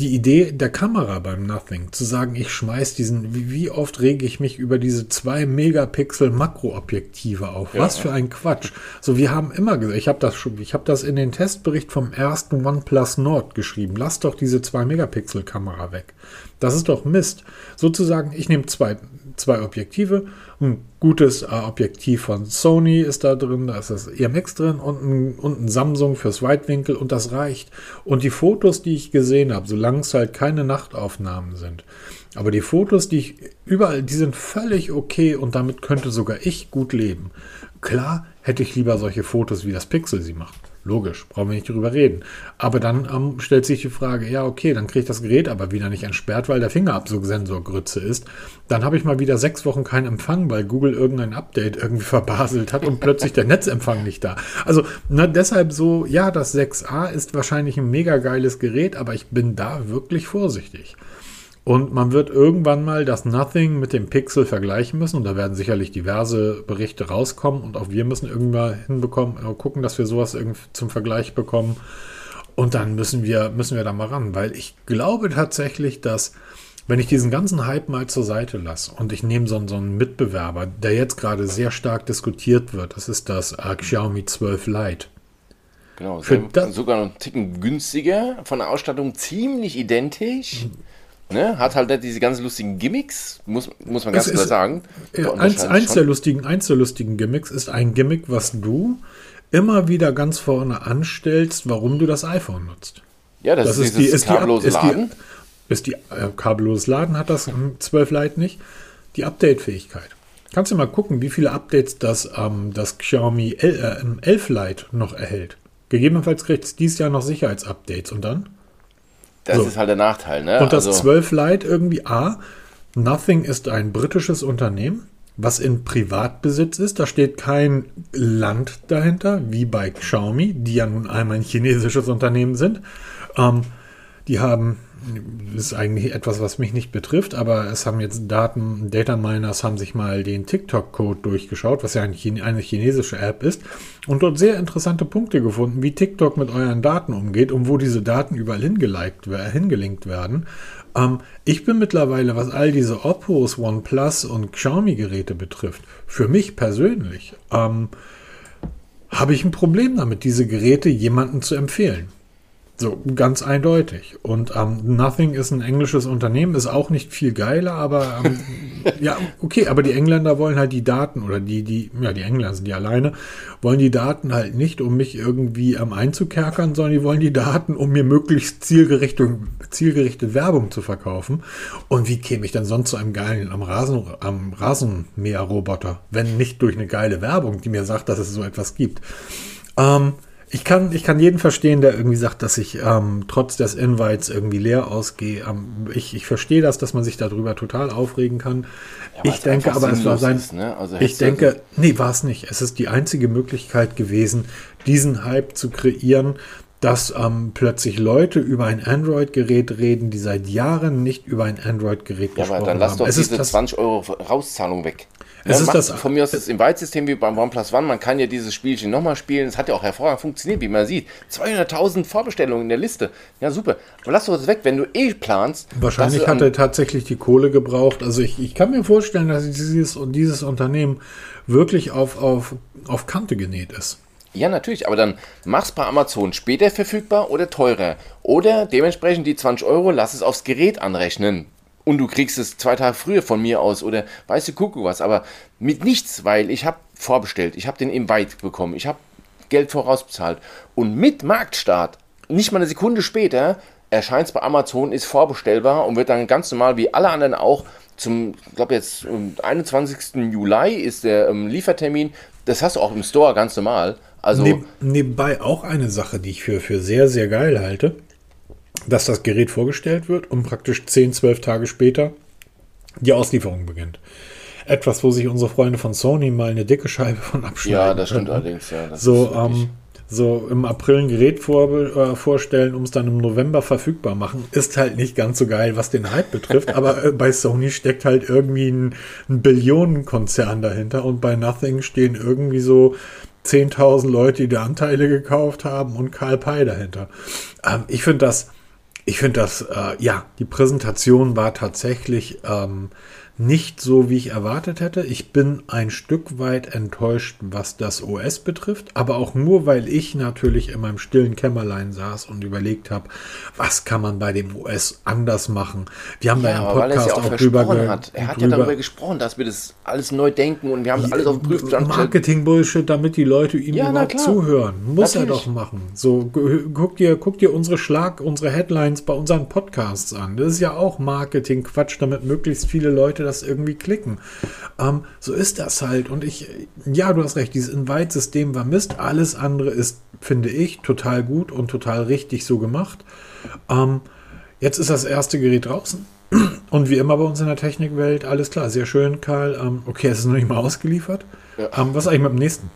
Die Idee der Kamera beim Nothing, zu sagen, ich schmeiß diesen, wie, wie oft rege ich mich über diese 2 Megapixel Makroobjektive auf? Ja. Was für ein Quatsch. So, wir haben immer gesagt, ich habe das schon, ich habe das in den Testbericht vom ersten OnePlus Nord geschrieben. Lass doch diese 2 Megapixel Kamera weg. Das ist doch Mist. Sozusagen, ich nehme zwei, zwei Objektive. Ein gutes äh, Objektiv von Sony ist da drin, da ist das EMX drin und ein, und ein Samsung fürs Weitwinkel und das reicht. Und die Fotos, die ich gesehen habe, solange es halt keine Nachtaufnahmen sind, aber die Fotos, die ich überall, die sind völlig okay und damit könnte sogar ich gut leben. Klar hätte ich lieber solche Fotos, wie das Pixel sie macht. Logisch, brauchen wir nicht drüber reden. Aber dann ähm, stellt sich die Frage, ja, okay, dann kriege ich das Gerät aber wieder nicht entsperrt, weil der Fingerabdrucksensor Grütze ist. Dann habe ich mal wieder sechs Wochen keinen Empfang, weil Google irgendein Update irgendwie verbaselt hat und plötzlich der Netzempfang nicht da. Also ne, deshalb so, ja, das 6a ist wahrscheinlich ein mega geiles Gerät, aber ich bin da wirklich vorsichtig. Und man wird irgendwann mal das Nothing mit dem Pixel vergleichen müssen. Und da werden sicherlich diverse Berichte rauskommen. Und auch wir müssen irgendwann hinbekommen, äh, gucken, dass wir sowas zum Vergleich bekommen. Und dann müssen wir, müssen wir da mal ran. Weil ich glaube tatsächlich, dass, wenn ich diesen ganzen Hype mal zur Seite lasse und ich nehme so, so einen Mitbewerber, der jetzt gerade sehr stark diskutiert wird, das ist das äh, Xiaomi 12 Lite. Genau, Für sogar noch einen Ticken günstiger, von der Ausstattung ziemlich identisch. Ne? Hat halt nicht diese ganz lustigen Gimmicks, muss, muss man ganz Es klar ist- sagen. Ja, Da eins, eins, der lustigen, eins der lustigen Gimmicks ist ein Gimmick, was du immer wieder ganz vorne anstellst, warum du das iPhone nutzt. ja, das, Das ist, ist die, ist die, Ab- kabellose ist Laden. die, ist die äh, kabelloses Laden hat das im 12 Lite nicht. Die Update-Fähigkeit. Kannst du mal gucken, wie viele Updates das, ähm, das Xiaomi L, äh, im 11 Lite noch erhält. Gegebenenfalls kriegt es dieses Jahr noch Sicherheitsupdates und dann? Das so. ist halt der Nachteil. Ne? Und das also, 12 Lite irgendwie A. Nothing ist ein britisches Unternehmen, was in Privatbesitz ist. Da steht kein Land dahinter, wie bei Xiaomi, die ja nun einmal ein chinesisches Unternehmen sind. Ähm, die haben, ist eigentlich etwas, was mich nicht betrifft, aber es haben jetzt Daten, Data Miners haben sich mal den TikTok-Code durchgeschaut, was ja eine chinesische App ist, und dort sehr interessante Punkte gefunden, wie TikTok mit euren Daten umgeht und wo diese Daten überall hingeliked, hingelinkt werden. Ähm, ich bin mittlerweile, was all diese Oppos, OnePlus und Xiaomi-Geräte betrifft, für mich persönlich, ähm, habe ich ein Problem damit, diese Geräte jemandem zu empfehlen. So, ganz eindeutig. Und ähm, Nothing ist ein englisches Unternehmen, ist auch nicht viel geiler, aber ähm, ja, okay, aber die Engländer wollen halt die Daten oder die, die, ja, die Engländer sind die alleine, wollen die Daten halt nicht, um mich irgendwie ähm, einzukerkern, sondern die wollen die Daten, um mir möglichst zielgerichtet, zielgerichtet Werbung zu verkaufen. Und wie käme ich dann sonst zu einem geilen am, Rasen, am Rasenmäherroboter, wenn nicht durch eine geile Werbung, die mir sagt, dass es so etwas gibt? Ähm, ich kann, ich kann jeden verstehen, der irgendwie sagt, dass ich ähm, trotz des Invites irgendwie leer ausgehe. Ähm, ich, ich verstehe das, dass man sich darüber total aufregen kann. weil ich denke aber, es war sein. ist, ne? Also ich denke, nee, war es nicht. Es ist die einzige Möglichkeit gewesen, diesen Hype zu kreieren, dass ähm, plötzlich Leute über ein Android-Gerät reden, die seit Jahren nicht über ein Android-Gerät Ja, gesprochen aber dann lass haben. doch es diese ist das, 20 Euro Rauszahlung weg. Es Ja, ist das- von mir aus das Invite-System wie beim OnePlus One. Man kann ja dieses Spielchen nochmal spielen. Es hat ja auch hervorragend funktioniert, wie man sieht. 200.000 Vorbestellungen in der Liste. Ja, super. Aber lass doch das weg, wenn du eh planst. Wahrscheinlich hat er tatsächlich die Kohle gebraucht. Also ich, ich kann mir vorstellen, dass dieses, dieses Unternehmen wirklich auf, auf, auf Kante genäht ist. Ja, natürlich, aber dann mach's bei Amazon später verfügbar oder teurer. Oder dementsprechend die 20 Euro, lass es aufs Gerät anrechnen. Und du kriegst es zwei Tage früher von mir aus oder weißt du, guck was. Aber mit nichts, weil ich habe vorbestellt, ich habe den Invite bekommen, ich habe Geld vorausbezahlt. Und mit Marktstart, nicht mal eine Sekunde später, erscheint es bei Amazon, ist vorbestellbar und wird dann ganz normal wie alle anderen auch zum, ich glaube jetzt, am 21. Juli ist der ähm, Liefertermin. Das hast du auch im Store ganz normal. Also, Neb, nebenbei auch eine Sache, die ich für, für sehr, sehr geil halte, dass das Gerät vorgestellt wird und praktisch 10, 12 Tage später die Auslieferung beginnt. Etwas, wo sich unsere Freunde von Sony mal eine dicke Scheibe von abschneiden. ja, das stimmt könnten. allerdings. Ja, so, ähm, so im April ein Gerät vor, äh, vorstellen, um es dann im November verfügbar machen, ist halt nicht ganz so geil, was den Hype betrifft. aber äh, bei Sony steckt halt irgendwie ein, ein Billionenkonzern dahinter und bei Nothing stehen irgendwie so 10.000 Leute, die da Anteile gekauft haben und Karl Pei dahinter. Ähm, ich finde das, ich finde das, äh, ja, die Präsentation war tatsächlich ähm, nicht so, wie ich erwartet hätte. Ich bin ein Stück weit enttäuscht, was das OS betrifft, aber auch nur, weil ich natürlich in meinem stillen Kämmerlein saß und überlegt habe, was kann man bei dem OS anders machen. Wir haben da ja, im er es Podcast ja auch auch drüber hat. Er hat ja drüber- darüber gesprochen, dass wir das alles neu denken und wir haben alles auf den Prüfstand. Marketing-Bullshit, damit die Leute ihm Ja, überhaupt zuhören. Muss er Natürlich. doch machen. So, gu- guck dir, guck dir unsere Schlag, unsere Headlines bei unseren Podcasts an. Das ist ja auch Marketing-Quatsch, damit möglichst viele Leute das irgendwie klicken. Ähm, so ist das halt. Und ich, ja, du hast recht, dieses Invite-System war Mist. Alles andere ist, finde ich, total gut und total richtig so gemacht. Ähm, jetzt ist das erste Gerät draußen. Und wie immer bei uns in der Technikwelt, alles klar, sehr schön, Karl. Ähm, okay, es ist noch nicht mal ausgeliefert. Ja. Ähm, was ist eigentlich mit dem nächsten?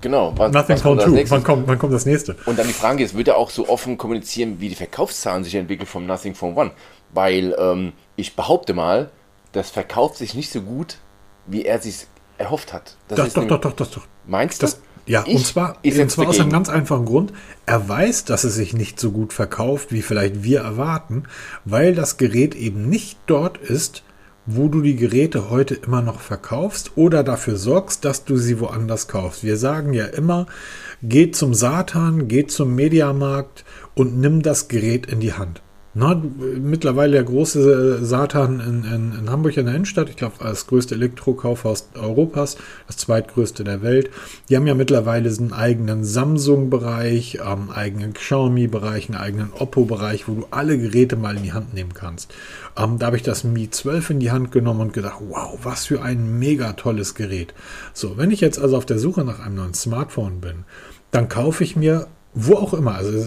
Genau. Was, Nothing was kommt Phone als 2. nächstes? Wann kommt, wann kommt das nächste? Und dann die Frage ist, wird er auch so offen kommunizieren, wie die Verkaufszahlen sich entwickeln vom Nothing Phone One? Weil ähm, ich behaupte mal, das verkauft sich nicht so gut, wie er sich erhofft hat. Das Doch, ist doch, doch, doch, doch, doch. Meinst du? Das, ja, Ich- und zwar, und zwar aus einem ganz einfachen Grund. Er weiß, dass es sich nicht so gut verkauft, wie vielleicht wir erwarten, weil das Gerät eben nicht dort ist, wo du die Geräte heute immer noch verkaufst oder dafür sorgst, dass du sie woanders kaufst. Wir sagen ja immer, geht zum Satan, geht zum Mediamarkt und nimm das Gerät in die Hand. Na, mittlerweile der große Satan in, in, in Hamburg in der Innenstadt, ich glaube, das größte Elektrokaufhaus Europas, das zweitgrößte der Welt. Die haben ja mittlerweile einen eigenen Samsung-Bereich, einen eigenen Xiaomi-Bereich, einen eigenen Oppo-Bereich, wo du alle Geräte mal in die Hand nehmen kannst. Ähm, da habe ich das Mi 12 in die Hand genommen und gedacht, wow, was für ein mega tolles Gerät. So, wenn ich jetzt also auf der Suche nach einem neuen Smartphone bin, dann kaufe ich mir wo auch immer. Also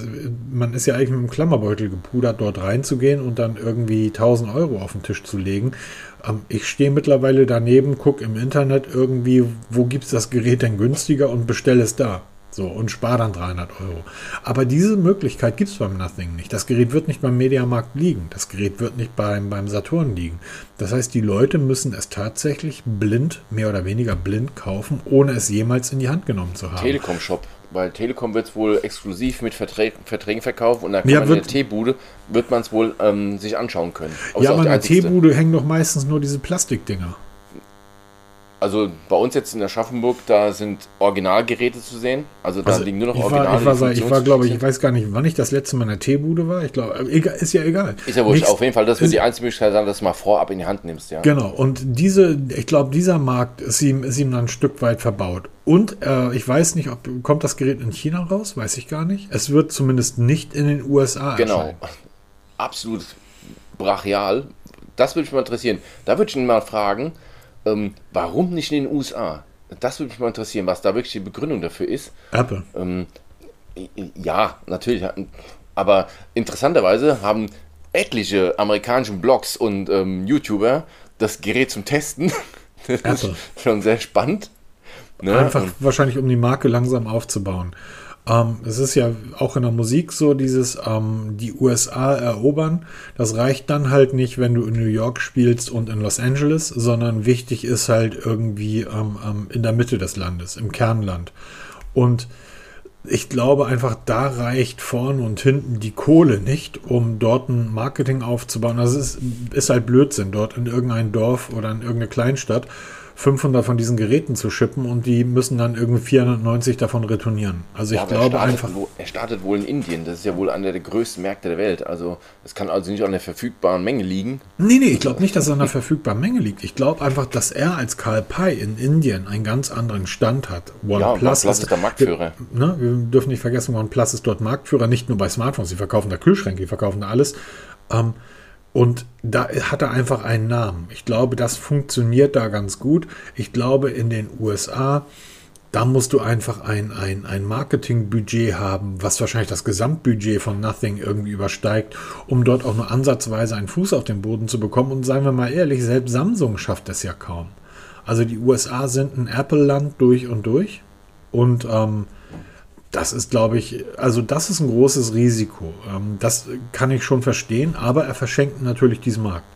man ist ja eigentlich mit einem Klammerbeutel gepudert, dort reinzugehen und dann irgendwie 1000 Euro auf den Tisch zu legen. Ähm, ich stehe mittlerweile daneben, gucke im Internet irgendwie, wo gibt es das Gerät denn günstiger und bestelle es da. So, und spare dann 300 Euro. Aber diese Möglichkeit gibt es beim Nothing nicht. Das Gerät wird nicht beim Mediamarkt liegen. Das Gerät wird nicht beim, beim Saturn liegen. Das heißt, die Leute müssen es tatsächlich blind, mehr oder weniger blind kaufen, ohne es jemals in die Hand genommen zu haben. Telekom-Shop weil Telekom wird es wohl exklusiv mit Verträgen, Verträgen verkaufen und da kann ja, man in der Teebude wird man es wohl ähm, sich anschauen können. Ja, aber in der Teebude hängen doch meistens nur diese Plastikdinger. Also bei uns jetzt in der Schaffenburg, da sind Originalgeräte zu sehen. Also da also liegen nur noch Original. Ich war, ich war, glaube ich, ich weiß gar nicht, wann ich das letzte Mal in der Teebude war. Ich glaube, ist ja egal. Ist ja wurscht. Auf jeden Fall, das wird die einzige Möglichkeit sein, dass du mal vorab in die Hand nimmst, ja. Genau. Und diese, ich glaube, dieser Markt ist ihm, ist ihm dann ein Stück weit verbaut. Und äh, ich weiß nicht, ob kommt das Gerät in China raus, weiß ich gar nicht. Es wird zumindest nicht in den USA genau. erscheinen. Genau. Absolut brachial. Das würde mich mal interessieren. Da würde ich ihn mal fragen ähm, warum nicht in den USA? Das würde mich mal interessieren, was da wirklich die Begründung dafür ist. Apple. Ähm, ja, natürlich. Aber interessanterweise haben etliche amerikanische Blogs und ähm, YouTuber das Gerät zum Testen. das Apple. ist schon sehr spannend. Ne? Einfach und wahrscheinlich, um die Marke langsam aufzubauen. Ähm, es ist ja auch in der Musik so, dieses ähm, die USA erobern. Das reicht dann halt nicht, wenn du in New York spielst und in Los Angeles, sondern wichtig ist halt irgendwie ähm, ähm in der Mitte des Landes, im Kernland. Und ich glaube einfach, da reicht vorne und hinten die Kohle nicht, um dort ein Marketing aufzubauen. Also es ist, ist halt Blödsinn, dort in irgendein Dorf oder in irgendeine Kleinstadt 500 von diesen Geräten zu schippen und die müssen dann irgendwie 490 davon retournieren. Also ja, ich glaube er einfach. Wo, er startet wohl in Indien, das ist ja wohl einer der größten Märkte der Welt. Also es kann also nicht an der verfügbaren Menge liegen. Nee, nee, ich glaube nicht, dass es an der verfügbaren Menge liegt. Ich glaube einfach, dass er als Karl Pai in Indien einen ganz anderen Stand hat. OnePlus ja, OnePlus ist, ist der Marktführer. Wir, ne, wir dürfen nicht vergessen, OnePlus ist dort Marktführer, nicht nur bei Smartphones, sie verkaufen da Kühlschränke, die verkaufen da alles. Ähm, und da hat er einfach einen Namen. Ich glaube, das funktioniert da ganz gut. Ich glaube, in den USA, da musst du einfach ein, ein, ein Marketingbudget haben, was wahrscheinlich das Gesamtbudget von Nothing irgendwie übersteigt, um dort auch nur ansatzweise einen Fuß auf den Boden zu bekommen. Und seien wir mal ehrlich, selbst Samsung schafft es ja kaum. Also die USA sind ein Apple-Land durch und durch. Und ähm, das ist, glaube ich, also das ist ein großes Risiko. Ähm, das kann ich schon verstehen, aber er verschenkt natürlich diesen Markt.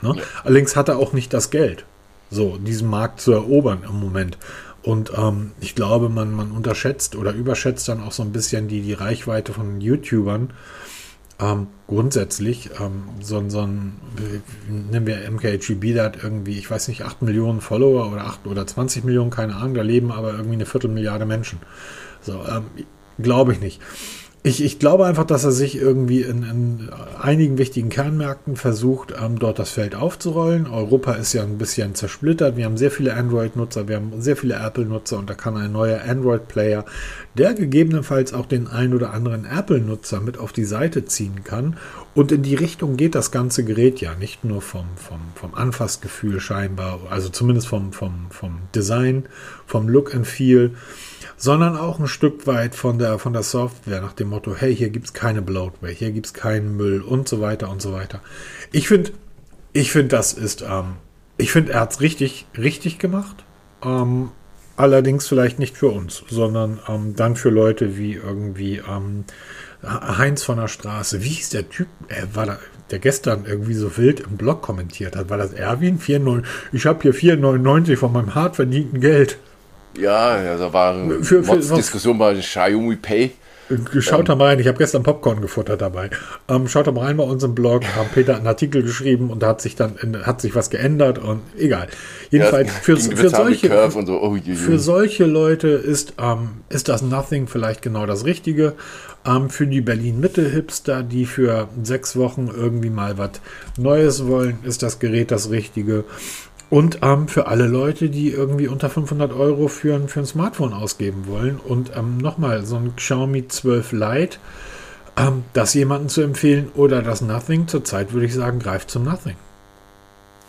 Ne? Ja. Allerdings hat er auch nicht das Geld, so diesen Markt zu erobern im Moment. Und ähm, ich glaube, man, man unterschätzt oder überschätzt dann auch so ein bisschen die, die Reichweite von YouTubern. Ähm, grundsätzlich, ähm, so, so ein, nehmen wir MKHGB, der hat irgendwie, ich weiß nicht, 8 Millionen Follower oder 8 oder 20 Millionen, keine Ahnung, da leben aber irgendwie eine Viertelmilliarde Menschen. So, ähm, glaube ich nicht. Ich, ich, glaube einfach, dass er sich irgendwie in, in einigen wichtigen Kernmärkten versucht, ähm, dort das Feld aufzurollen. Europa ist ja ein bisschen zersplittert. Wir haben sehr viele Android-Nutzer, wir haben sehr viele Apple-Nutzer und da kann ein neuer Android-Player, der gegebenenfalls auch den ein oder anderen Apple-Nutzer mit auf die Seite ziehen kann. Und in die Richtung geht das ganze Gerät ja, nicht nur vom, vom, vom Anfassgefühl scheinbar, also zumindest vom, vom, vom Design, vom Look and Feel sondern auch ein Stück weit von der, von der Software nach dem Motto, hey, hier gibt es keine Bloatware, hier gibt es keinen Müll und so weiter und so weiter. Ich finde, ich finde, das ist, ähm, ich finde, er hat es richtig, richtig gemacht. Ähm, allerdings vielleicht nicht für uns, sondern ähm, dann für Leute wie irgendwie ähm, Heinz von der Straße. Wie hieß der Typ? Er war da, der gestern irgendwie so wild im Blog kommentiert hat. War das Erwin? 4,9. Ich habe hier 4,99 von meinem hart verdienten Geld. Ja, also war eine für, für, Diskussion bei Xiaomi Pay. Schaut da mal rein, ich habe gestern Popcorn gefuttert dabei. Ähm, schaut da mal rein bei unserem Blog, haben Peter einen Artikel geschrieben und da hat sich dann hat sich was geändert und egal. Jedenfalls für, für, solche, so. oh, für solche Leute ist, ähm, ist das Nothing vielleicht genau das Richtige. Ähm, für die Berlin-Mitte-Hipster, die für sechs Wochen irgendwie mal was Neues wollen, ist das Gerät das Richtige. Und ähm, für alle Leute, die irgendwie unter 500 Euro für ein, für ein Smartphone ausgeben wollen. Und ähm, nochmal, so ein Xiaomi 12 Lite, ähm, das jemandem zu empfehlen oder das Nothing, zurzeit würde ich sagen, greift zum Nothing.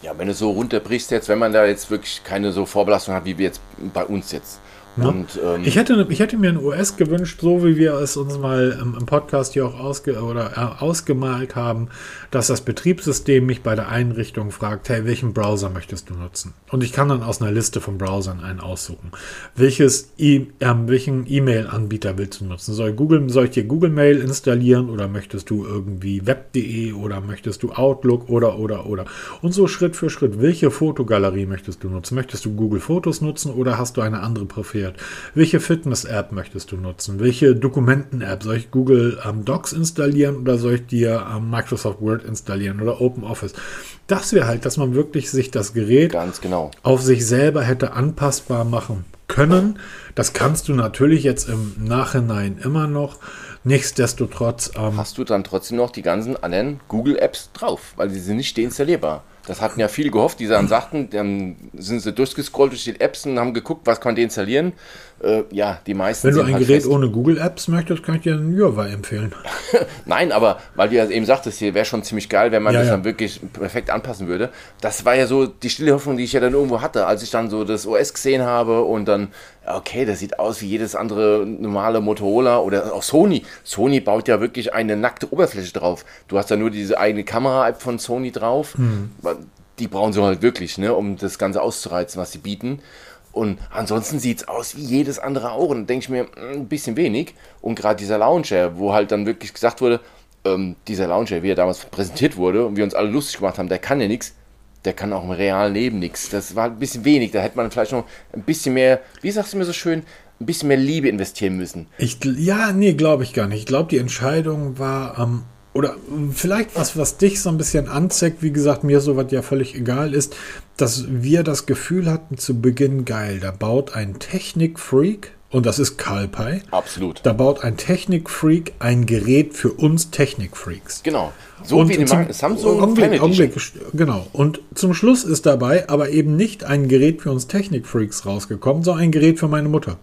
Ja, wenn du so runterbrichst jetzt, wenn man da jetzt wirklich keine so Vorbelastung hat, wie wir jetzt bei uns jetzt. Ne? Und, ähm, ich, hätte, ich hätte mir ein OS gewünscht, so wie wir es uns mal im, im Podcast hier auch ausge, oder, äh, ausgemalt haben, dass das Betriebssystem mich bei der Einrichtung fragt, hey, welchen Browser möchtest du nutzen? Und ich kann dann aus einer Liste von Browsern einen aussuchen. Welches e äh, welchen E-Mail-Anbieter willst du nutzen? Soll, Google, soll ich dir Google Mail installieren oder möchtest du irgendwie web.de oder möchtest du Outlook oder oder oder? Und so Schritt für Schritt, welche Fotogalerie möchtest du nutzen? Möchtest du Google Fotos nutzen oder hast du eine andere präferiert? Welche Fitness-App möchtest du nutzen? Welche Dokumenten-App? Soll ich Google ähm, Docs installieren oder soll ich dir ähm, Microsoft Word installieren oder OpenOffice? Das wäre halt, dass man wirklich sich das Gerät genau. auf sich selber hätte anpassbar machen können. Das kannst du natürlich jetzt im Nachhinein immer noch. Nichtsdestotrotz. Ähm, Hast du dann trotzdem noch die ganzen anderen Google-Apps drauf, weil sie sind nicht deinstallierbar. Das hatten ja viele gehofft, die dann sagten, dann sind sie durchgescrollt durch die Apps und haben geguckt, was kann die installieren. Äh, ja, die meisten. Wenn du ein halt Gerät fest. ohne Google Apps möchtest, kann ich dir einen Huawei empfehlen. Nein, aber weil du ja eben sagtest, hier wäre schon ziemlich geil, wenn man ja, das ja. dann wirklich perfekt anpassen würde. Das war ja so die stille Hoffnung, die ich ja dann irgendwo hatte, als ich dann so das OS gesehen habe und dann, okay, das sieht aus wie jedes andere normale Motorola oder auch Sony. Sony baut ja wirklich eine nackte Oberfläche drauf. Du hast ja nur diese eigene Kamera-App von Sony drauf. Hm. Die brauchen sie halt wirklich, ne, um das Ganze auszureizen, was sie bieten. Und ansonsten sieht es aus wie jedes andere auch. Und denke ich mir, hm, ein bisschen wenig. Und gerade dieser Launcher, wo halt dann wirklich gesagt wurde, ähm, dieser Launcher, wie er damals präsentiert wurde und wir uns alle lustig gemacht haben, der kann ja nichts. Der kann auch im realen Leben nichts. Das war ein bisschen wenig. Da hätte man vielleicht noch ein bisschen mehr, wie sagst du mir so schön, ein bisschen mehr Liebe investieren müssen. Ich, ja, nee, glaube ich gar nicht. Ich glaube, die Entscheidung war ähm, oder vielleicht was, was dich so ein bisschen anzeigt, wie gesagt, mir so was ja völlig egal ist, dass wir das Gefühl hatten zu Beginn, geil, da baut ein Technikfreak, und das ist Kalpai. Absolut. Da baut ein Technikfreak ein Gerät für uns Technikfreaks. Genau. So und wie die zum, Samsung Augenblick, Augenblick, Genau. Und zum Schluss ist dabei aber eben nicht ein Gerät für uns Technikfreaks rausgekommen, sondern ein Gerät für meine Mutter.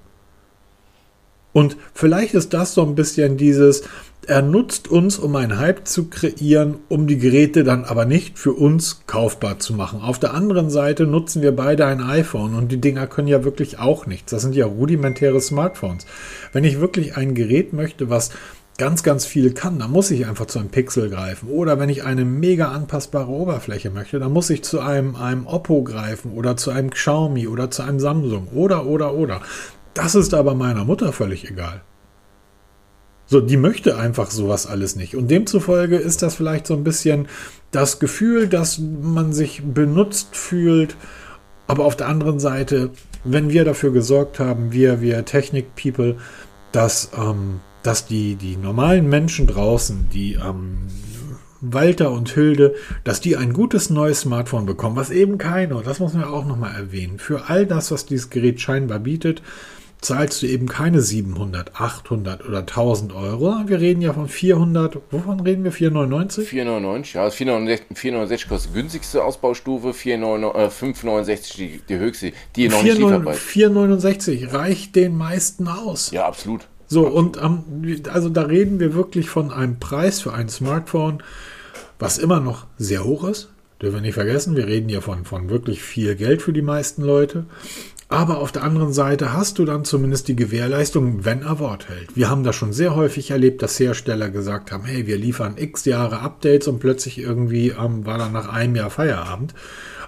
Und vielleicht ist das so ein bisschen dieses, er nutzt uns, um einen Hype zu kreieren, um die Geräte dann aber nicht für uns kaufbar zu machen. Auf der anderen Seite nutzen wir beide ein iPhone und die Dinger können ja wirklich auch nichts. Das sind ja rudimentäre Smartphones. Wenn ich wirklich ein Gerät möchte, was ganz, ganz viel kann, dann muss ich einfach zu einem Pixel greifen. Oder wenn ich eine mega anpassbare Oberfläche möchte, dann muss ich zu einem, einem Oppo greifen oder zu einem Xiaomi oder zu einem Samsung oder, oder, oder. Das ist aber meiner Mutter völlig egal. So, die möchte einfach sowas alles nicht. Und demzufolge ist das vielleicht so ein bisschen das Gefühl, dass man sich benutzt fühlt. Aber auf der anderen Seite, wenn wir dafür gesorgt haben, wir, wir Technik-People, dass, ähm, dass die, die normalen Menschen draußen, die ähm, Walter und Hilde, dass die ein gutes neues Smartphone bekommen, was eben keine, das muss man auch nochmal erwähnen, für all das, was dieses Gerät scheinbar bietet, zahlst du eben keine 700, 800 oder 1000 Euro. Wir reden ja von 400, wovon reden wir? 499? 499, ja. 469, 469 kostet die günstigste Ausbaustufe, 499, äh, 569 die, die höchste, die noch 4, nicht lieferbar 469 reicht den meisten aus. Ja, absolut. So, absolut. und ähm, also da reden wir wirklich von einem Preis für ein Smartphone, was immer noch sehr hoch ist. Dürfen wir nicht vergessen, wir reden hier von, von wirklich viel Geld für die meisten Leute. Aber auf der anderen Seite hast du dann zumindest die Gewährleistung, wenn er Wort hält. Wir haben das schon sehr häufig erlebt, dass Hersteller gesagt haben, hey, wir liefern x Jahre Updates und plötzlich irgendwie ähm, war dann nach einem Jahr Feierabend.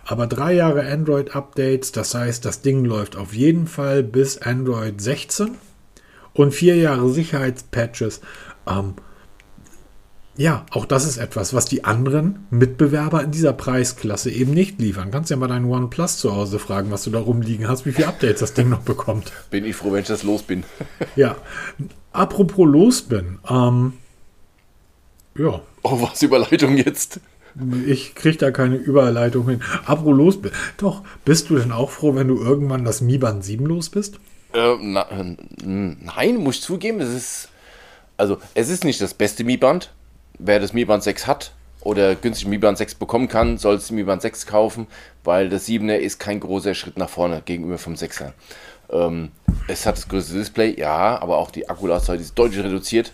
Aber drei Jahre Android-Updates, das heißt, das Ding läuft auf jeden Fall bis Android 16 und vier Jahre Sicherheitspatches. Ähm, ja, auch das ist etwas, was die anderen Mitbewerber in dieser Preisklasse eben nicht liefern. Kannst ja mal deinen OnePlus zu Hause fragen, was du da rumliegen hast, wie viele Updates das Ding noch bekommt. Bin ich froh, wenn ich das los bin. ja, Apropos los bin. Ähm, ja. Oh, was Überleitung jetzt? Ich kriege da keine Überleitung hin. Apropos los bin. Doch, bist du denn auch froh, wenn du irgendwann das Mi Band 7 los bist? Äh, na, nein, muss ich zugeben, es ist. Also, es ist nicht das beste Mi-Band. Wer das Mi Band 6 hat, oder günstig Mi Band 6 bekommen kann, soll es Mi Band 6 kaufen, weil das 7er ist kein großer Schritt nach vorne gegenüber vom 6er. Ähm, es hat das größte Display, ja, aber auch die Akkulaufzeit ist deutlich reduziert.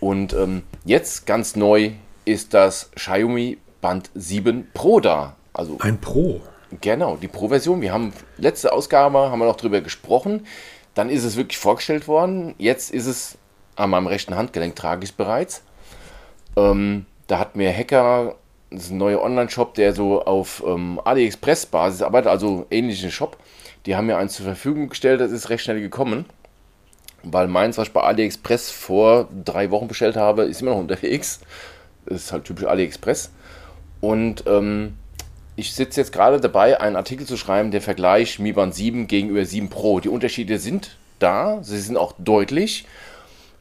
Und ähm, jetzt ganz neu ist das Xiaomi Band 7 Pro da. Also ein Pro. Genau, die Pro-Version. Wir haben letzte Ausgabe haben wir noch drüber gesprochen. Dann ist es wirklich vorgestellt worden. Jetzt ist es an meinem rechten Handgelenk trage ich bereits. Ähm, da hat mir Hacker, das ist ein neuer Online-Shop, der so auf ähm, AliExpress-Basis arbeitet, also ähnlichen Shop. Die haben mir eins zur Verfügung gestellt, das ist recht schnell gekommen. Weil meins, was ich bei AliExpress vor drei Wochen bestellt habe, ist immer noch unterwegs. Das ist halt typisch AliExpress. Und ähm, ich sitze jetzt gerade dabei, einen Artikel zu schreiben, der Vergleich Mi Band 7 gegenüber 7 Pro. Die Unterschiede sind da, sie sind auch deutlich.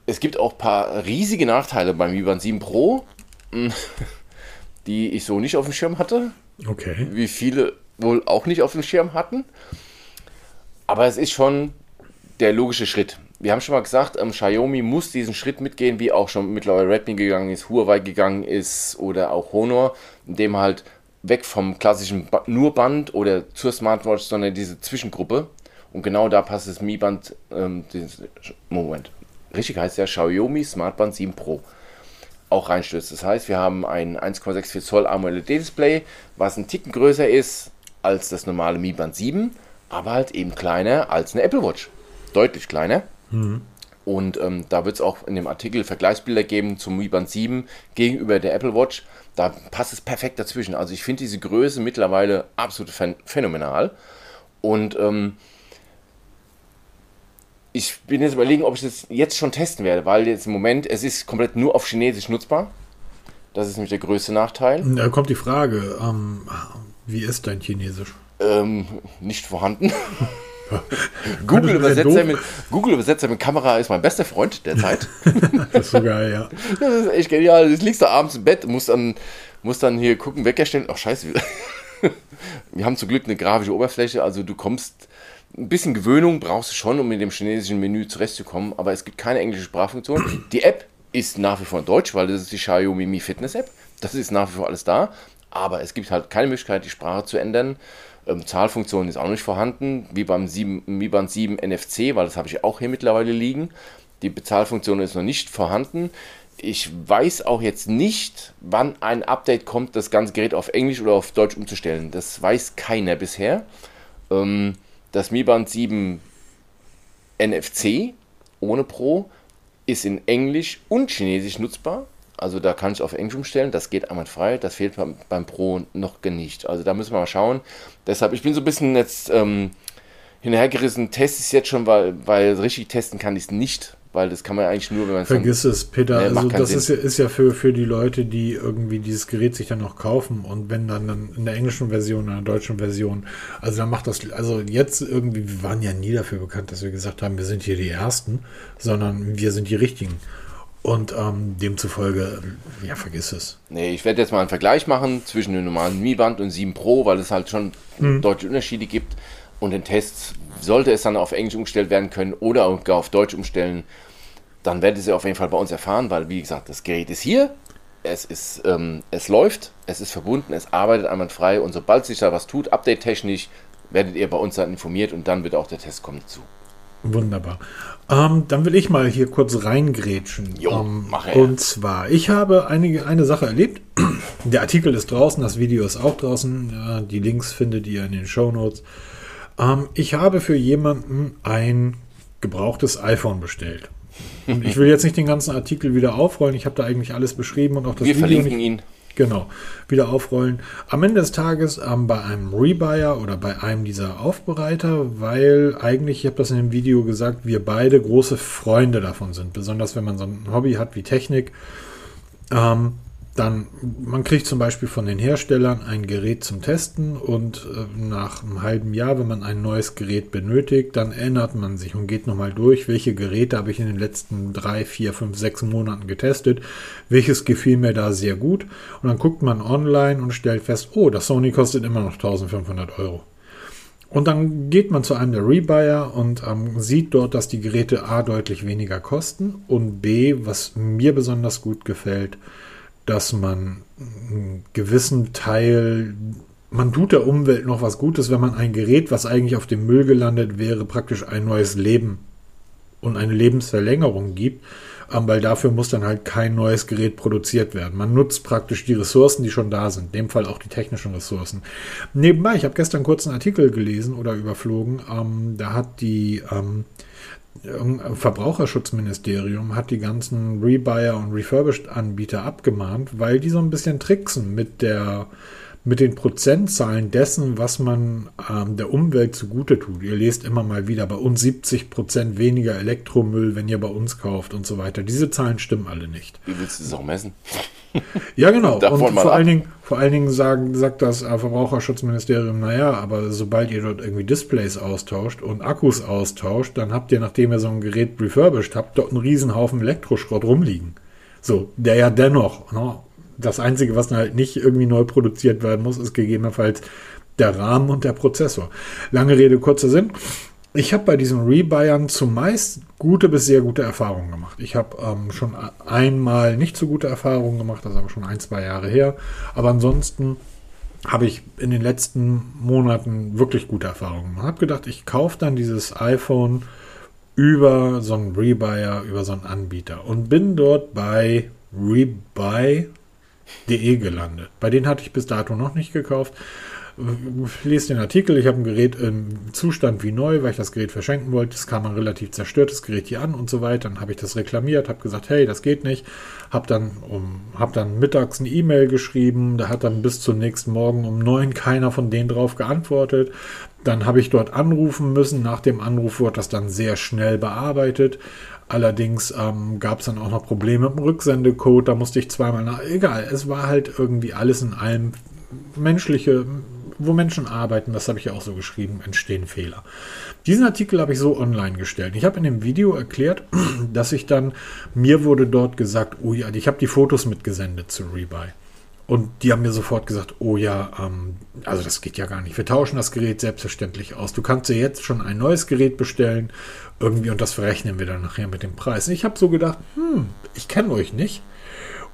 Es gibt auch ein paar riesige Nachteile beim Mi Band 7 Pro. die ich so nicht auf dem Schirm hatte. Okay. Wie viele wohl auch nicht auf dem Schirm hatten. Aber es ist schon der logische Schritt. Wir haben schon mal gesagt, ähm, Xiaomi muss diesen Schritt mitgehen, wie auch schon mittlerweile Redmi gegangen ist, Huawei gegangen ist oder auch Honor, indem halt weg vom klassischen ba nur Band oder zur Smartwatch, sondern diese Zwischengruppe. Und genau da passt das Mi Band, ähm, Moment, richtig heißt ja Xiaomi Smartband 7 Pro auch reinstößt. Das heißt, wir haben ein 1,64 Zoll AMOLED-Display, was ein Ticken größer ist als das normale Mi Band 7, aber halt eben kleiner als eine Apple Watch. Deutlich kleiner. Mhm. Und ähm, da wird es auch in dem Artikel Vergleichsbilder geben zum Mi Band 7 gegenüber der Apple Watch. Da passt es perfekt dazwischen. Also ich finde diese Größe mittlerweile absolut phänomenal. Und ähm, ich bin jetzt überlegen, ob ich das jetzt schon testen werde, weil jetzt im Moment, es ist komplett nur auf Chinesisch nutzbar. Das ist nämlich der größte Nachteil. Da kommt die Frage, ähm, wie ist dein Chinesisch? Ähm, nicht vorhanden. Google, Übersetzer mit, Google Übersetzer mit Kamera ist mein bester Freund derzeit. das ist so geil, ja. Das ist echt genial. Du liegst da abends im Bett, musst dann, musst dann hier gucken, Wecker stellen. Ach, scheiße. Wir haben zum Glück eine grafische Oberfläche, also du kommst ein bisschen Gewöhnung brauchst du schon, um mit dem chinesischen Menü zurechtzukommen, aber es gibt keine englische Sprachfunktion. Die App ist nach wie vor in Deutsch, weil das ist die Xiaomi Mi Fitness App. Das ist nach wie vor alles da, aber es gibt halt keine Möglichkeit, die Sprache zu ändern. Ähm, Zahlfunktion ist auch nicht vorhanden, wie beim 7, Mi Band 7 NFC, weil das habe ich auch hier mittlerweile liegen. Die Bezahlfunktion ist noch nicht vorhanden. Ich weiß auch jetzt nicht, wann ein Update kommt, das ganze Gerät auf Englisch oder auf Deutsch umzustellen. Das weiß keiner bisher. Ähm, das Mi Band 7 NFC ohne Pro ist in Englisch und Chinesisch nutzbar. Also da kann ich auf Englisch umstellen, das geht einwandfrei, das fehlt beim, beim Pro noch nicht. Also da müssen wir mal schauen. Deshalb, ich bin so ein bisschen jetzt ähm, hinterhergerissen, teste ich es jetzt schon, weil, weil richtig testen kann ich es nicht weil das kann man eigentlich nur, wenn man Vergiss von, es, Peter. Nee, also das ist ja, ist ja, für, für die Leute, die irgendwie dieses Gerät sich dann noch kaufen und wenn dann, dann in der englischen Version, in der deutschen Version, also dann macht das, also jetzt irgendwie, wir waren ja nie dafür bekannt, dass wir gesagt haben, wir sind hier die Ersten, sondern wir sind die Richtigen. Und ähm, demzufolge, ja, vergiss es. Nee, ich werde jetzt mal einen Vergleich machen zwischen dem normalen Mi Band und 7 Pro, weil es halt schon hm. deutliche Unterschiede gibt. Und den Tests sollte es dann auf Englisch umgestellt werden können oder gar auf Deutsch umstellen, dann werdet ihr auf jeden Fall bei uns erfahren, weil wie gesagt, das Gerät ist hier, es ist, ähm, es läuft, es ist verbunden, es arbeitet einwandfrei und sobald sich da was tut, update-technisch, werdet ihr bei uns dann informiert und dann wird auch der Test kommen zu. Wunderbar. Ähm, dann will ich mal hier kurz reingrätschen. Jo, ähm, und zwar, ich habe einige, eine Sache erlebt. Der Artikel ist draußen, das Video ist auch draußen. Ja, die Links findet ihr in den Show Notes. Ähm, ich habe für jemanden ein gebrauchtes iPhone bestellt. Und ich will jetzt nicht den ganzen Artikel wieder aufrollen. Ich habe da eigentlich alles beschrieben und auch das Wir Video verlinken nicht, ihn. Genau, wieder aufrollen. Am Ende des Tages ähm, bei einem Rebuyer oder bei einem dieser Aufbereiter, weil eigentlich, ich habe das in dem Video gesagt, wir beide große Freunde davon sind. Besonders wenn man so ein Hobby hat wie Technik. Ähm, dann, man kriegt zum Beispiel von den Herstellern ein Gerät zum Testen und äh, nach einem halben Jahr, wenn man ein neues Gerät benötigt, dann erinnert man sich und geht nochmal durch, welche Geräte habe ich in den letzten drei, vier, fünf, sechs Monaten getestet, welches gefiel mir da sehr gut und dann guckt man online und stellt fest, oh, das Sony kostet immer noch 1500 Euro. Und dann geht man zu einem der Rebuyer und ähm, sieht dort, dass die Geräte A deutlich weniger kosten und B, was mir besonders gut gefällt, dass man einen gewissen Teil, man tut der Umwelt noch was Gutes, wenn man ein Gerät, was eigentlich auf dem Müll gelandet wäre, praktisch ein neues Leben und eine Lebensverlängerung gibt, ähm, weil dafür muss dann halt kein neues Gerät produziert werden. Man nutzt praktisch die Ressourcen, die schon da sind, in dem Fall auch die technischen Ressourcen. Nebenbei, ich habe gestern kurz einen Artikel gelesen oder überflogen, ähm, da hat die ähm, Verbraucherschutzministerium hat die ganzen Rebuyer und Refurbished-Anbieter abgemahnt, weil die so ein bisschen tricksen mit der mit den Prozentzahlen dessen, was man ähm, der Umwelt zugute tut. Ihr lest immer mal wieder bei uns 70 Prozent weniger Elektromüll, wenn ihr bei uns kauft und so weiter. Diese Zahlen stimmen alle nicht. Wie willst du das auch messen? Ja, genau. und vor allen, Dingen, vor allen Dingen sagen, sagt das äh, Verbraucherschutzministerium, naja, aber sobald ihr dort irgendwie Displays austauscht und Akkus austauscht, dann habt ihr, nachdem ihr so ein Gerät refurbished habt, dort einen Riesenhaufen Elektroschrott rumliegen. So, der ja dennoch, ne, das Einzige, was halt nicht irgendwie neu produziert werden muss, ist gegebenenfalls der Rahmen und der Prozessor. Lange Rede, kurzer Sinn. Ich habe bei diesen Rebuyern zumeist gute bis sehr gute Erfahrungen gemacht. Ich habe ähm, schon einmal nicht so gute Erfahrungen gemacht, das ist aber schon ein, zwei Jahre her. Aber ansonsten habe ich in den letzten Monaten wirklich gute Erfahrungen gemacht. Ich habe gedacht, ich kaufe dann dieses iPhone über so einen Rebuyer, über so einen Anbieter und bin dort bei Rebuy De gelandet. Bei denen hatte ich bis dato noch nicht gekauft. Lest den Artikel, ich habe ein Gerät im Zustand wie neu, weil ich das Gerät verschenken wollte. Es kam ein relativ zerstörtes Gerät hier an und so weiter. Dann habe ich das reklamiert, habe gesagt, hey, das geht nicht. Habe dann, um, hab dann mittags eine E-Mail geschrieben. Da hat dann bis zum nächsten Morgen um neun keiner von denen drauf geantwortet. Dann habe ich dort anrufen müssen. Nach dem Anruf wurde das dann sehr schnell bearbeitet. Allerdings ähm, gab es dann auch noch Probleme mit dem Rücksendecode, da musste ich zweimal nach. Egal, es war halt irgendwie alles in allem menschliche, wo Menschen arbeiten, das habe ich ja auch so geschrieben, entstehen Fehler. Diesen Artikel habe ich so online gestellt. Ich habe in dem Video erklärt, dass ich dann, mir wurde dort gesagt, oh ja, ich habe die Fotos mitgesendet zu Rebuy. Und die haben mir sofort gesagt, oh ja, ähm, also das geht ja gar nicht. Wir tauschen das Gerät selbstverständlich aus. Du kannst dir jetzt schon ein neues Gerät bestellen irgendwie und das verrechnen wir dann nachher mit dem Preis. Ich habe so gedacht, hm, ich kenne euch nicht.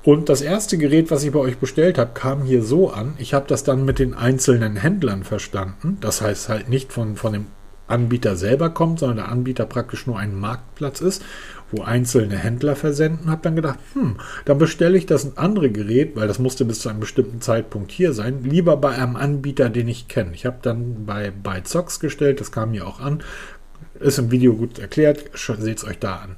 Und das erste Gerät, was ich bei euch bestellt habe, kam hier so an. Ich habe das dann mit den einzelnen Händlern verstanden. Das heißt halt nicht von, von dem Anbieter selber kommt, sondern der Anbieter praktisch nur ein Marktplatz ist, wo einzelne Händler versenden. Habe dann gedacht, hm, dann bestelle ich das ein andere Gerät, weil das musste bis zu einem bestimmten Zeitpunkt hier sein, lieber bei einem Anbieter, den ich kenne. Ich habe dann bei ByteSox gestellt, das kam mir auch an, ist im Video gut erklärt, seht es euch da an.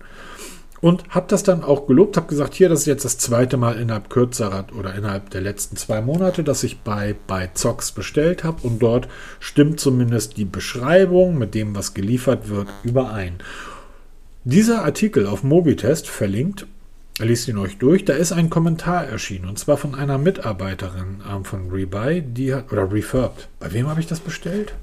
Und habe das dann auch gelobt, habe gesagt, hier, das ist jetzt das zweite Mal innerhalb kürzerer oder innerhalb der letzten zwei Monate, dass ich bei, bei Zox bestellt habe und dort stimmt zumindest die Beschreibung mit dem, was geliefert wird, überein. Dieser Artikel auf Mobitest verlinkt, liest ihn euch durch, da ist ein Kommentar erschienen und zwar von einer Mitarbeiterin ähm, von Rebuy, die hat, oder Refurbed. Bei wem habe ich das bestellt?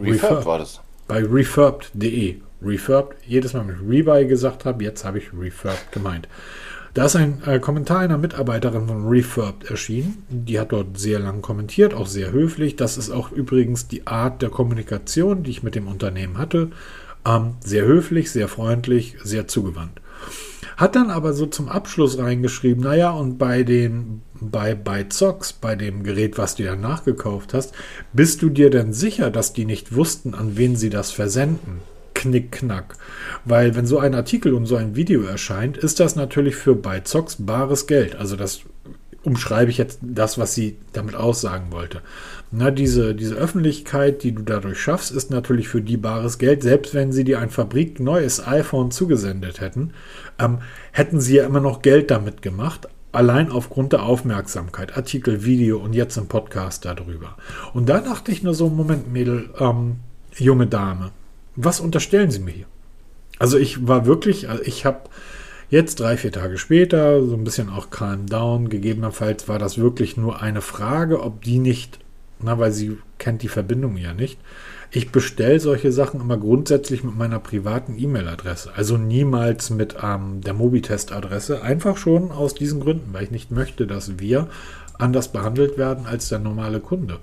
Refurbed, Refurbed war das. Bei refurbed.de. Refurbed, jedes Mal mit Rebuy gesagt habe, jetzt habe ich Refurbed gemeint. Da ist ein äh, Kommentar einer Mitarbeiterin von Refurbed erschienen. Die hat dort sehr lang kommentiert, auch sehr höflich. Das ist auch übrigens die Art der Kommunikation, die ich mit dem Unternehmen hatte. Ähm, sehr höflich, sehr freundlich, sehr zugewandt. Hat dann aber so zum Abschluss reingeschrieben, naja, und bei den, bei, bei Zox, bei dem Gerät, was du ja nachgekauft hast, bist du dir denn sicher, dass die nicht wussten, an wen sie das versenden? Knick, knack. Weil wenn so ein Artikel und so ein Video erscheint, ist das natürlich für bei Zox bares Geld. Also das umschreibe ich jetzt das, was sie damit aussagen wollte. Na, diese, diese Öffentlichkeit, die du dadurch schaffst, ist natürlich für die bares Geld. Selbst wenn sie dir ein fabrikneues iPhone zugesendet hätten, ähm, hätten sie ja immer noch Geld damit gemacht. Allein aufgrund der Aufmerksamkeit, Artikel, Video und jetzt im Podcast darüber. Und da dachte ich nur so, Moment, Mädel, ähm, junge Dame, was unterstellen Sie mir hier? Also ich war wirklich, also ich habe Jetzt drei, vier Tage später, so ein bisschen auch calm down, gegebenenfalls war das wirklich nur eine Frage, ob die nicht, na, weil sie kennt die Verbindung ja nicht. Ich bestelle solche Sachen immer grundsätzlich mit meiner privaten E-Mail-Adresse, also niemals mit ähm, der Mobitest-Adresse, einfach schon aus diesen Gründen, weil ich nicht möchte, dass wir anders behandelt werden als der normale Kunde.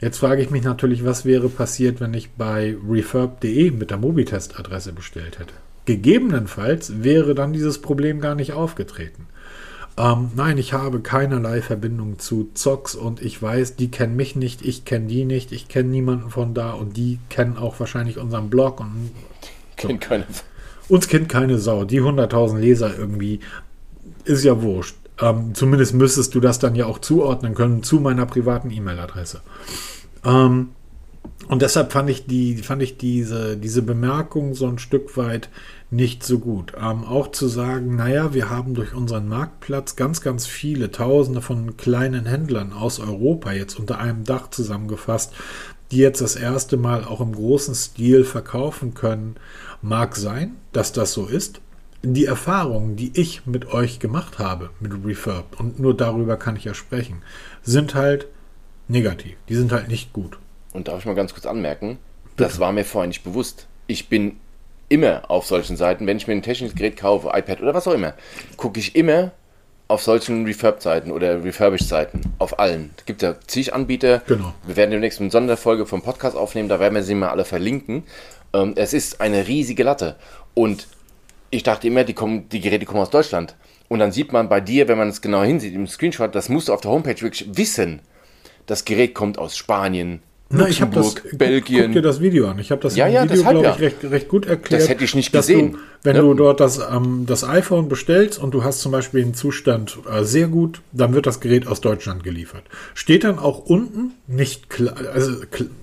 Jetzt frage ich mich natürlich, was wäre passiert, wenn ich bei refurb.de mit der Mobitest-Adresse bestellt hätte. Gegebenenfalls wäre dann dieses Problem gar nicht aufgetreten. Ähm, nein, ich habe keinerlei Verbindung zu Zox und ich weiß, die kennen mich nicht, ich kenne die nicht, ich kenne niemanden von da und die kennen auch wahrscheinlich unseren Blog und so. kennt keine. Uns kennt keine Sau. Die 100.000 Leser irgendwie ist ja wurscht. Ähm, zumindest müsstest du das dann ja auch zuordnen können zu meiner privaten E-Mail-Adresse. Ähm, und deshalb fand ich, die, fand ich diese, diese Bemerkung so ein Stück weit nicht so gut. Ähm, auch zu sagen, naja, wir haben durch unseren Marktplatz ganz, ganz viele Tausende von kleinen Händlern aus Europa jetzt unter einem Dach zusammengefasst, die jetzt das erste Mal auch im großen Stil verkaufen können. Mag sein, dass das so ist. Die Erfahrungen, die ich mit euch gemacht habe, mit Refurb, und nur darüber kann ich ja sprechen, sind halt negativ. Die sind halt nicht gut. Und darf ich mal ganz kurz anmerken, das war mir vorher nicht bewusst. Ich bin immer auf solchen Seiten, wenn ich mir ein technisches Gerät kaufe, iPad oder was auch immer, gucke ich immer auf solchen Refurb-Seiten oder Refurbished-Seiten. Auf allen. Es gibt ja zig Anbieter. Genau. Wir werden demnächst eine Sonderfolge vom Podcast aufnehmen, da werden wir sie mal alle verlinken. Ähm, es ist eine riesige Latte. Und ich dachte immer, die, kommen, die Geräte kommen aus Deutschland. Und dann sieht man bei dir, wenn man es genau hinsieht im Screenshot, das musst du auf der Homepage wirklich wissen. Das Gerät kommt aus Spanien, na, ich habe das, Belgien. Guck, dir das Video an. Ich habe das ja, ja, Video, glaube ich, recht, recht, gut erklärt. Das hätte ich nicht gesehen. Du, wenn ja. du dort das, ähm, das iPhone bestellst und du hast zum Beispiel den Zustand äh, sehr gut, dann wird das Gerät aus Deutschland geliefert. Steht dann auch unten, nicht klar, also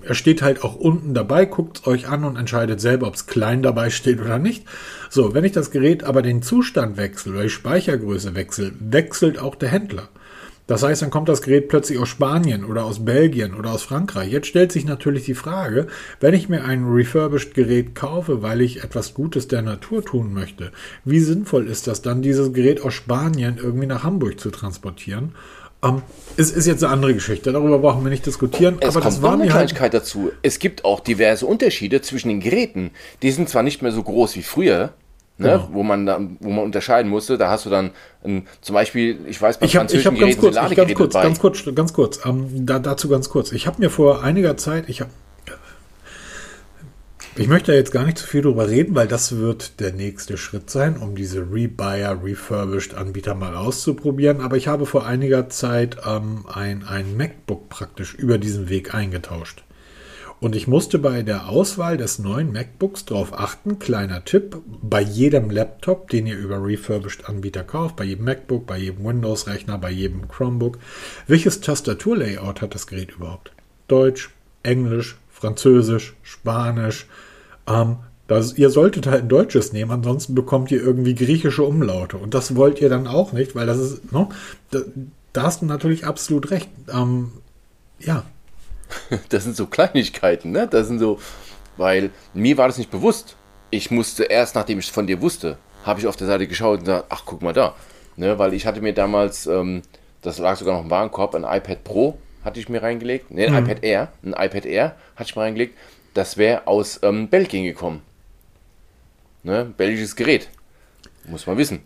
er steht halt auch unten dabei, guckt es euch an und entscheidet selber, ob es klein dabei steht oder nicht. So, wenn ich das Gerät aber den Zustand wechsle oder die Speichergröße wechsle, wechselt auch der Händler. Das heißt, dann kommt das Gerät plötzlich aus Spanien oder aus Belgien oder aus Frankreich. Jetzt stellt sich natürlich die Frage, wenn ich mir ein refurbished Gerät kaufe, weil ich etwas Gutes der Natur tun möchte, wie sinnvoll ist das dann, dieses Gerät aus Spanien irgendwie nach Hamburg zu transportieren? Um, es ist jetzt eine andere Geschichte, darüber brauchen wir nicht diskutieren. Es aber kommt das war eine halt Kleinigkeit halt dazu. Es gibt auch diverse Unterschiede zwischen den Geräten. Die sind zwar nicht mehr so groß wie früher, Ne, genau. wo man da, wo man unterscheiden musste. Da hast du dann ein, zum Beispiel, ich weiß bei ich hab, französischen ich hab ganz kurz, ganz kurz, ganz kurz, ganz kurz, ähm, da, dazu ganz kurz. Ich habe mir vor einiger Zeit, ich habe ich möchte jetzt gar nicht zu viel drüber reden, weil das wird der nächste Schritt sein, um diese Rebuyer, Refurbished Anbieter mal auszuprobieren. Aber ich habe vor einiger Zeit ähm, ein, ein MacBook praktisch über diesen Weg eingetauscht. Und ich musste bei der Auswahl des neuen MacBooks darauf achten, kleiner Tipp, bei jedem Laptop, den ihr über refurbished Anbieter kauft, bei jedem MacBook, bei jedem Windows-Rechner, bei jedem Chromebook, welches Tastaturlayout hat das Gerät überhaupt? Deutsch, Englisch, Französisch, Spanisch. Ähm, das, ihr solltet halt ein deutsches nehmen, ansonsten bekommt ihr irgendwie griechische Umlaute. Und das wollt ihr dann auch nicht, weil das ist, no, da, da hast du natürlich absolut recht. Ähm, ja, Das sind so Kleinigkeiten, ne? Das sind so, weil mir war das nicht bewusst. Ich musste erst, nachdem ich es von dir wusste, habe ich auf der Seite geschaut und gesagt, ach, guck mal da. Ne? Weil ich hatte mir damals, ähm, das lag sogar noch im Warenkorb, ein iPad Pro hatte ich mir reingelegt. Ne, ein mhm. iPad Air. Ein iPad Air hatte ich mir reingelegt. Das wäre aus ähm, Belgien gekommen. Ne? Belgisches Gerät. Muss man wissen.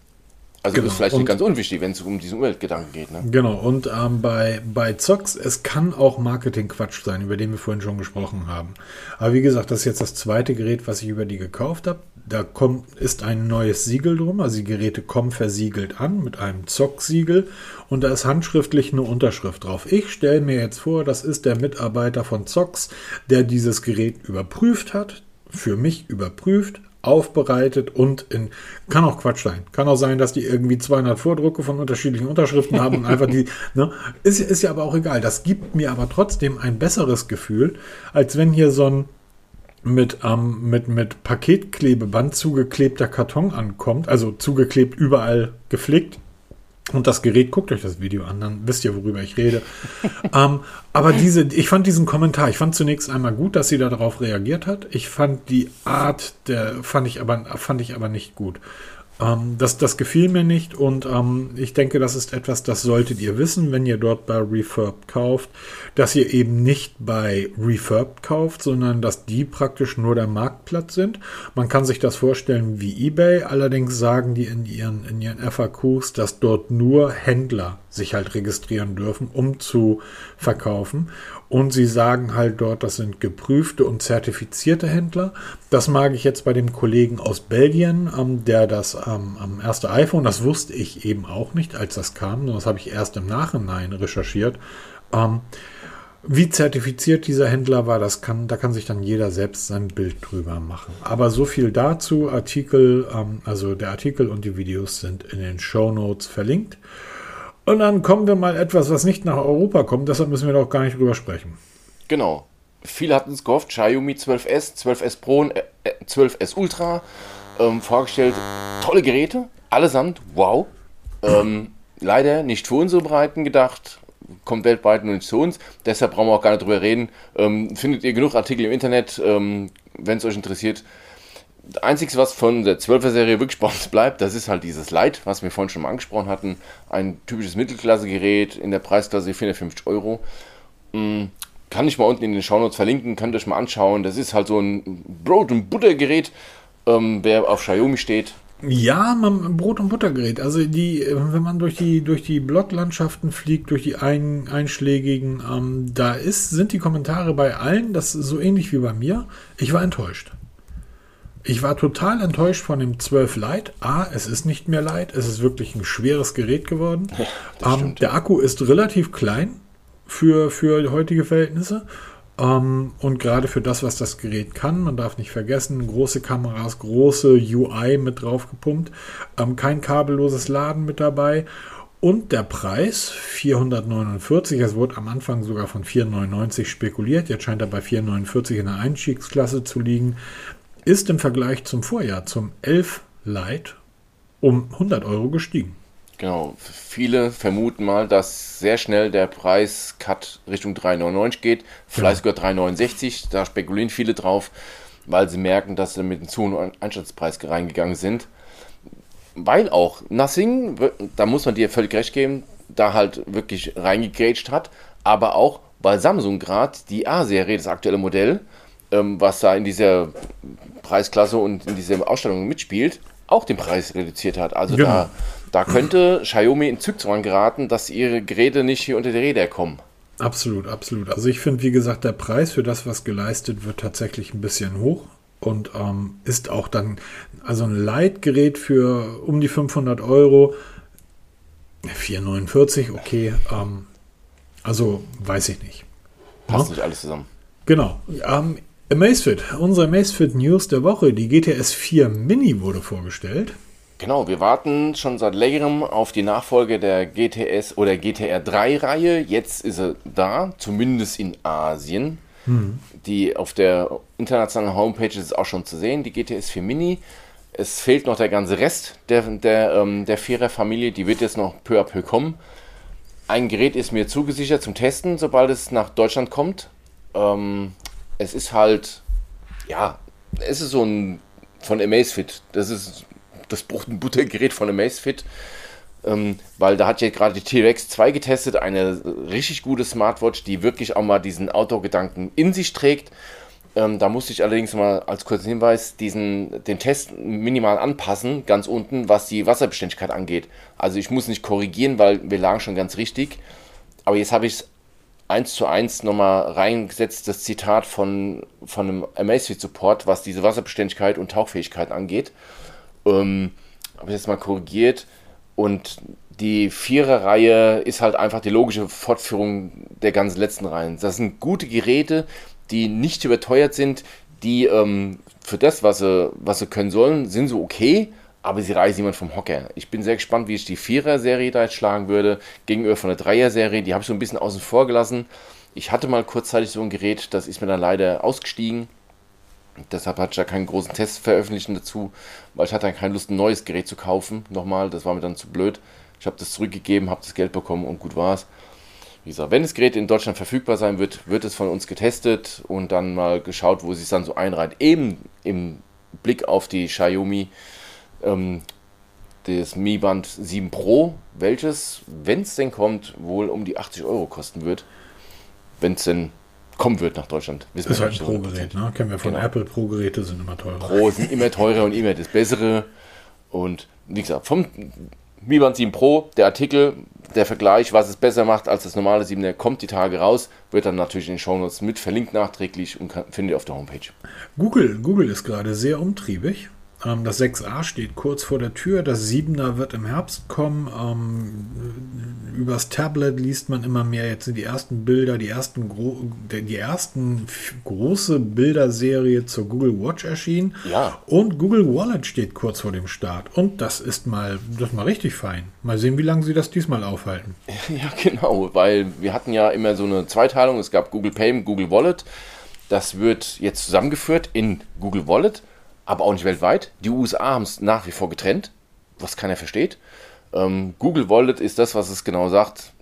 Also genau. das ist vielleicht und, nicht ganz unwichtig, wenn es um diesen Umweltgedanken geht. Ne? Genau, und ähm, bei, bei Zox, es kann auch Marketing-Quatsch sein, über den wir vorhin schon gesprochen haben. Aber wie gesagt, das ist jetzt das zweite Gerät, was ich über die gekauft habe. Da kommt, ist ein neues Siegel drum, also die Geräte kommen versiegelt an mit einem Zock-Siegel und da ist handschriftlich eine Unterschrift drauf. Ich stelle mir jetzt vor, das ist der Mitarbeiter von Zox, der dieses Gerät überprüft hat, für mich überprüft, aufbereitet und in, kann auch Quatsch sein. Kann auch sein, dass die irgendwie 200 Vordrucke von unterschiedlichen Unterschriften haben und einfach die, ne, ist, ist ja aber auch egal. Das gibt mir aber trotzdem ein besseres Gefühl, als wenn hier so ein mit, ähm, mit, mit Paketklebeband zugeklebter Karton ankommt, also zugeklebt, überall gepflegt und das Gerät, guckt euch das Video an, dann wisst ihr, worüber ich rede. ähm, aber diese, ich fand diesen Kommentar, ich fand zunächst einmal gut, dass sie darauf reagiert hat. Ich fand die Art, der fand ich aber, fand ich aber nicht gut. Ähm, das, das gefiel mir nicht und ähm, ich denke, das ist etwas, das solltet ihr wissen, wenn ihr dort bei Refurb kauft, dass ihr eben nicht bei Refurb kauft, sondern dass die praktisch nur der Marktplatz sind. Man kann sich das vorstellen wie eBay, allerdings sagen die in ihren, in ihren FAQs, dass dort nur Händler sich halt registrieren dürfen, um zu verkaufen. Und sie sagen halt dort, das sind geprüfte und zertifizierte Händler. Das mag ich jetzt bei dem Kollegen aus Belgien, ähm, der das ähm, am erste iPhone, das wusste ich eben auch nicht, als das kam. Das habe ich erst im Nachhinein recherchiert. Ähm, wie zertifiziert dieser Händler war, das kann, da kann sich dann jeder selbst sein Bild drüber machen. Aber so viel dazu. Artikel, ähm, also der Artikel und die Videos sind in den Show Notes verlinkt. Und dann kommen wir mal etwas, was nicht nach Europa kommt, deshalb müssen wir doch gar nicht drüber sprechen. Genau. Viele hatten es gehofft, Xiaomi 12S, 12S Pro und 12S äh, Ultra ähm, vorgestellt. Tolle Geräte, allesamt, wow. Ähm, leider nicht für unsere Breiten gedacht, kommt weltweit nur nicht zu uns. Deshalb brauchen wir auch gar nicht drüber reden. Ähm, findet ihr genug Artikel im Internet, ähm, wenn es euch interessiert. Das Einzige, was von der 12er-Serie wirklich bei uns bleibt, das ist halt dieses Light, was wir vorhin schon mal angesprochen hatten. Ein typisches Mittelklasse-Gerät in der Preisklasse 450 Euro. Hm, kann ich mal unten in den Shownotes verlinken, könnt ihr euch mal anschauen. Das ist halt so ein Brot- und Buttergerät. Ähm, wer auf Xiaomi steht, ja, man, Brot- und Buttergerät. Also die, wenn man durch die, durch die Bloglandschaften fliegt, durch die ein, einschlägigen, ähm, da ist, sind die Kommentare bei allen, das ist so ähnlich wie bei mir. Ich war enttäuscht. Ich war total enttäuscht von dem 12 Lite. A, es ist nicht mehr Lite, es ist wirklich ein schweres Gerät geworden. Ja, ähm, der Akku ist relativ klein für, für heutige Verhältnisse. Ähm, und gerade für das, was das Gerät kann, man darf nicht vergessen, große Kameras, große UI mit drauf gepumpt, ähm, kein kabelloses Laden mit dabei. Und der Preis 449, es wurde am Anfang sogar von 499 spekuliert, jetzt scheint er bei 449 in der Einstiegsklasse zu liegen ist im Vergleich zum Vorjahr, zum 11 Lite, um 100 Euro gestiegen. Genau, viele vermuten mal, dass sehr schnell der Preis-Cut Richtung 3,99 geht, vielleicht ja. sogar 3,69. Da spekulieren viele drauf, weil sie merken, dass sie mit einem zu hohen Einsatzpreis reingegangen sind. Weil auch Nothing, da muss man dir völlig recht geben, da halt wirklich reingegrätscht hat, aber auch weil Samsung gerade die A-Serie, das aktuelle Modell, ähm, was da in dieser Preisklasse und in dieser Ausstellung mitspielt, auch den Preis reduziert hat. Also genau. da, da könnte Xiaomi in Zugzwang geraten, dass ihre Geräte nicht hier unter die Räder kommen. Absolut, absolut. Also ich finde, wie gesagt, der Preis für das, was geleistet wird, tatsächlich ein bisschen hoch und ähm, ist auch dann, also ein Leitgerät für um die 500 Euro, 449, okay, ähm, also weiß ich nicht. Passt ja? nicht alles zusammen. Genau. Ähm, Amazfit, unsere Amazfit News der Woche. Die GTS 4 Mini wurde vorgestellt. Genau, wir warten schon seit längerem auf die Nachfolge der GTS oder GTR 3 Reihe. Jetzt ist er da, zumindest in Asien. Hm. Die auf der internationalen Homepage ist es auch schon zu sehen, die GTS 4 Mini. Es fehlt noch der ganze Rest der, der, ähm, der Vierer-Familie, die wird jetzt noch peu à peu kommen. Ein Gerät ist mir zugesichert zum Testen, sobald es nach Deutschland kommt. Ähm, es ist halt, ja, es ist so ein von Amazfit. Das ist das Brot- und Buttergerät von Amazfit. Ähm, weil da hat ja gerade die T-Rex 2 getestet, eine richtig gute Smartwatch, die wirklich auch mal diesen Outdoor-Gedanken in sich trägt. Ähm, da musste ich allerdings mal als kurzen Hinweis diesen, den Test minimal anpassen, ganz unten, was die Wasserbeständigkeit angeht. Also ich muss nicht korrigieren, weil wir lagen schon ganz richtig. Aber jetzt habe ich es eins zu eins nochmal reingesetzt, das Zitat von, von einem Amazfit Support, was diese Wasserbeständigkeit und Tauchfähigkeit angeht. Ähm, Habe ich jetzt mal korrigiert. Und die Vierer-Reihe ist halt einfach die logische Fortführung der ganzen letzten Reihen. Das sind gute Geräte, die nicht überteuert sind, die ähm, für das, was sie, was sie können sollen, sind so okay, aber sie reißen jemand vom Hocker. Ich bin sehr gespannt, wie ich die Vierer-Serie da jetzt schlagen würde, gegenüber von der Dreier-Serie. Die habe ich so ein bisschen außen vor gelassen. Ich hatte mal kurzzeitig so ein Gerät, das ist mir dann leider ausgestiegen. Deshalb hatte ich da keinen großen Test veröffentlichen dazu, weil ich hatte dann keine Lust, ein neues Gerät zu kaufen. Nochmal, das war mir dann zu blöd. Ich habe das zurückgegeben, habe das Geld bekommen und gut war's. Wie gesagt, wenn das Gerät in Deutschland verfügbar sein wird, wird es von uns getestet und dann mal geschaut, wo es sich dann so einreiht. Eben im Blick auf die Xiaomi ähm, das Mi Band 7 Pro, welches, wenn es denn kommt, wohl um die 80 Euro kosten wird. Wenn es denn kommen wird nach Deutschland. Wissen ist halt ein Pro-Gerät, ne? Kennen wir von genau. Apple, Pro-Geräte sind immer teurer. Pro sind immer teurer und immer das Bessere. Und wie gesagt, vom Mi Band 7 Pro, der Artikel, der Vergleich, was es besser macht als das normale 7, der kommt die Tage raus, wird dann natürlich in den Shownotes mit verlinkt nachträglich und kann, findet ihr auf der Homepage. Google, Google ist gerade sehr umtriebig. Ähm, das 6a steht kurz vor der Tür, das 7er wird im Herbst kommen. Ähm, übers Tablet liest man immer mehr. Jetzt sind die ersten Bilder, die ersten, Gro die ersten große Bilderserie zur Google Watch erschienen. Ja. Und Google Wallet steht kurz vor dem Start. Und das ist mal, das ist mal richtig fein. Mal sehen, wie lange sie das diesmal aufhalten. Ja, genau, weil wir hatten ja immer so eine Zweiteilung. Es gab Google Pay und Google Wallet. Das wird jetzt zusammengeführt in Google Wallet aber auch nicht weltweit. Die USA haben es nach wie vor getrennt, was keiner versteht. Ähm, Google Wallet ist das, was es genau sagt.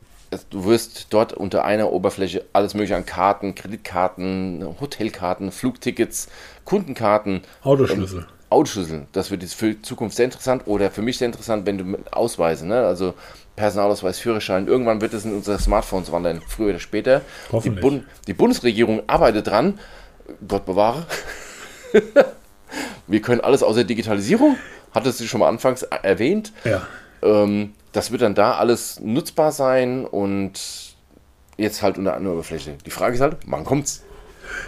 Du wirst dort unter einer Oberfläche alles mögliche an Karten, Kreditkarten, Hotelkarten, Flugtickets, Kundenkarten, Autoschlüssel. Ähm, Autoschlüssel. Das wird jetzt für die Zukunft sehr interessant oder für mich sehr interessant, wenn du mit Ausweise, ne? also Personalausweis, Führerschein, irgendwann wird es in unsere Smartphones wandern, früher oder später. Die, Bund die Bundesregierung arbeitet dran, Gott bewahre. Wir können alles außer Digitalisierung, hattest du schon mal anfangs erwähnt. Ja. Ähm, das wird dann da alles nutzbar sein und jetzt halt unter einer Oberfläche. Die Frage ist halt, wann kommt's?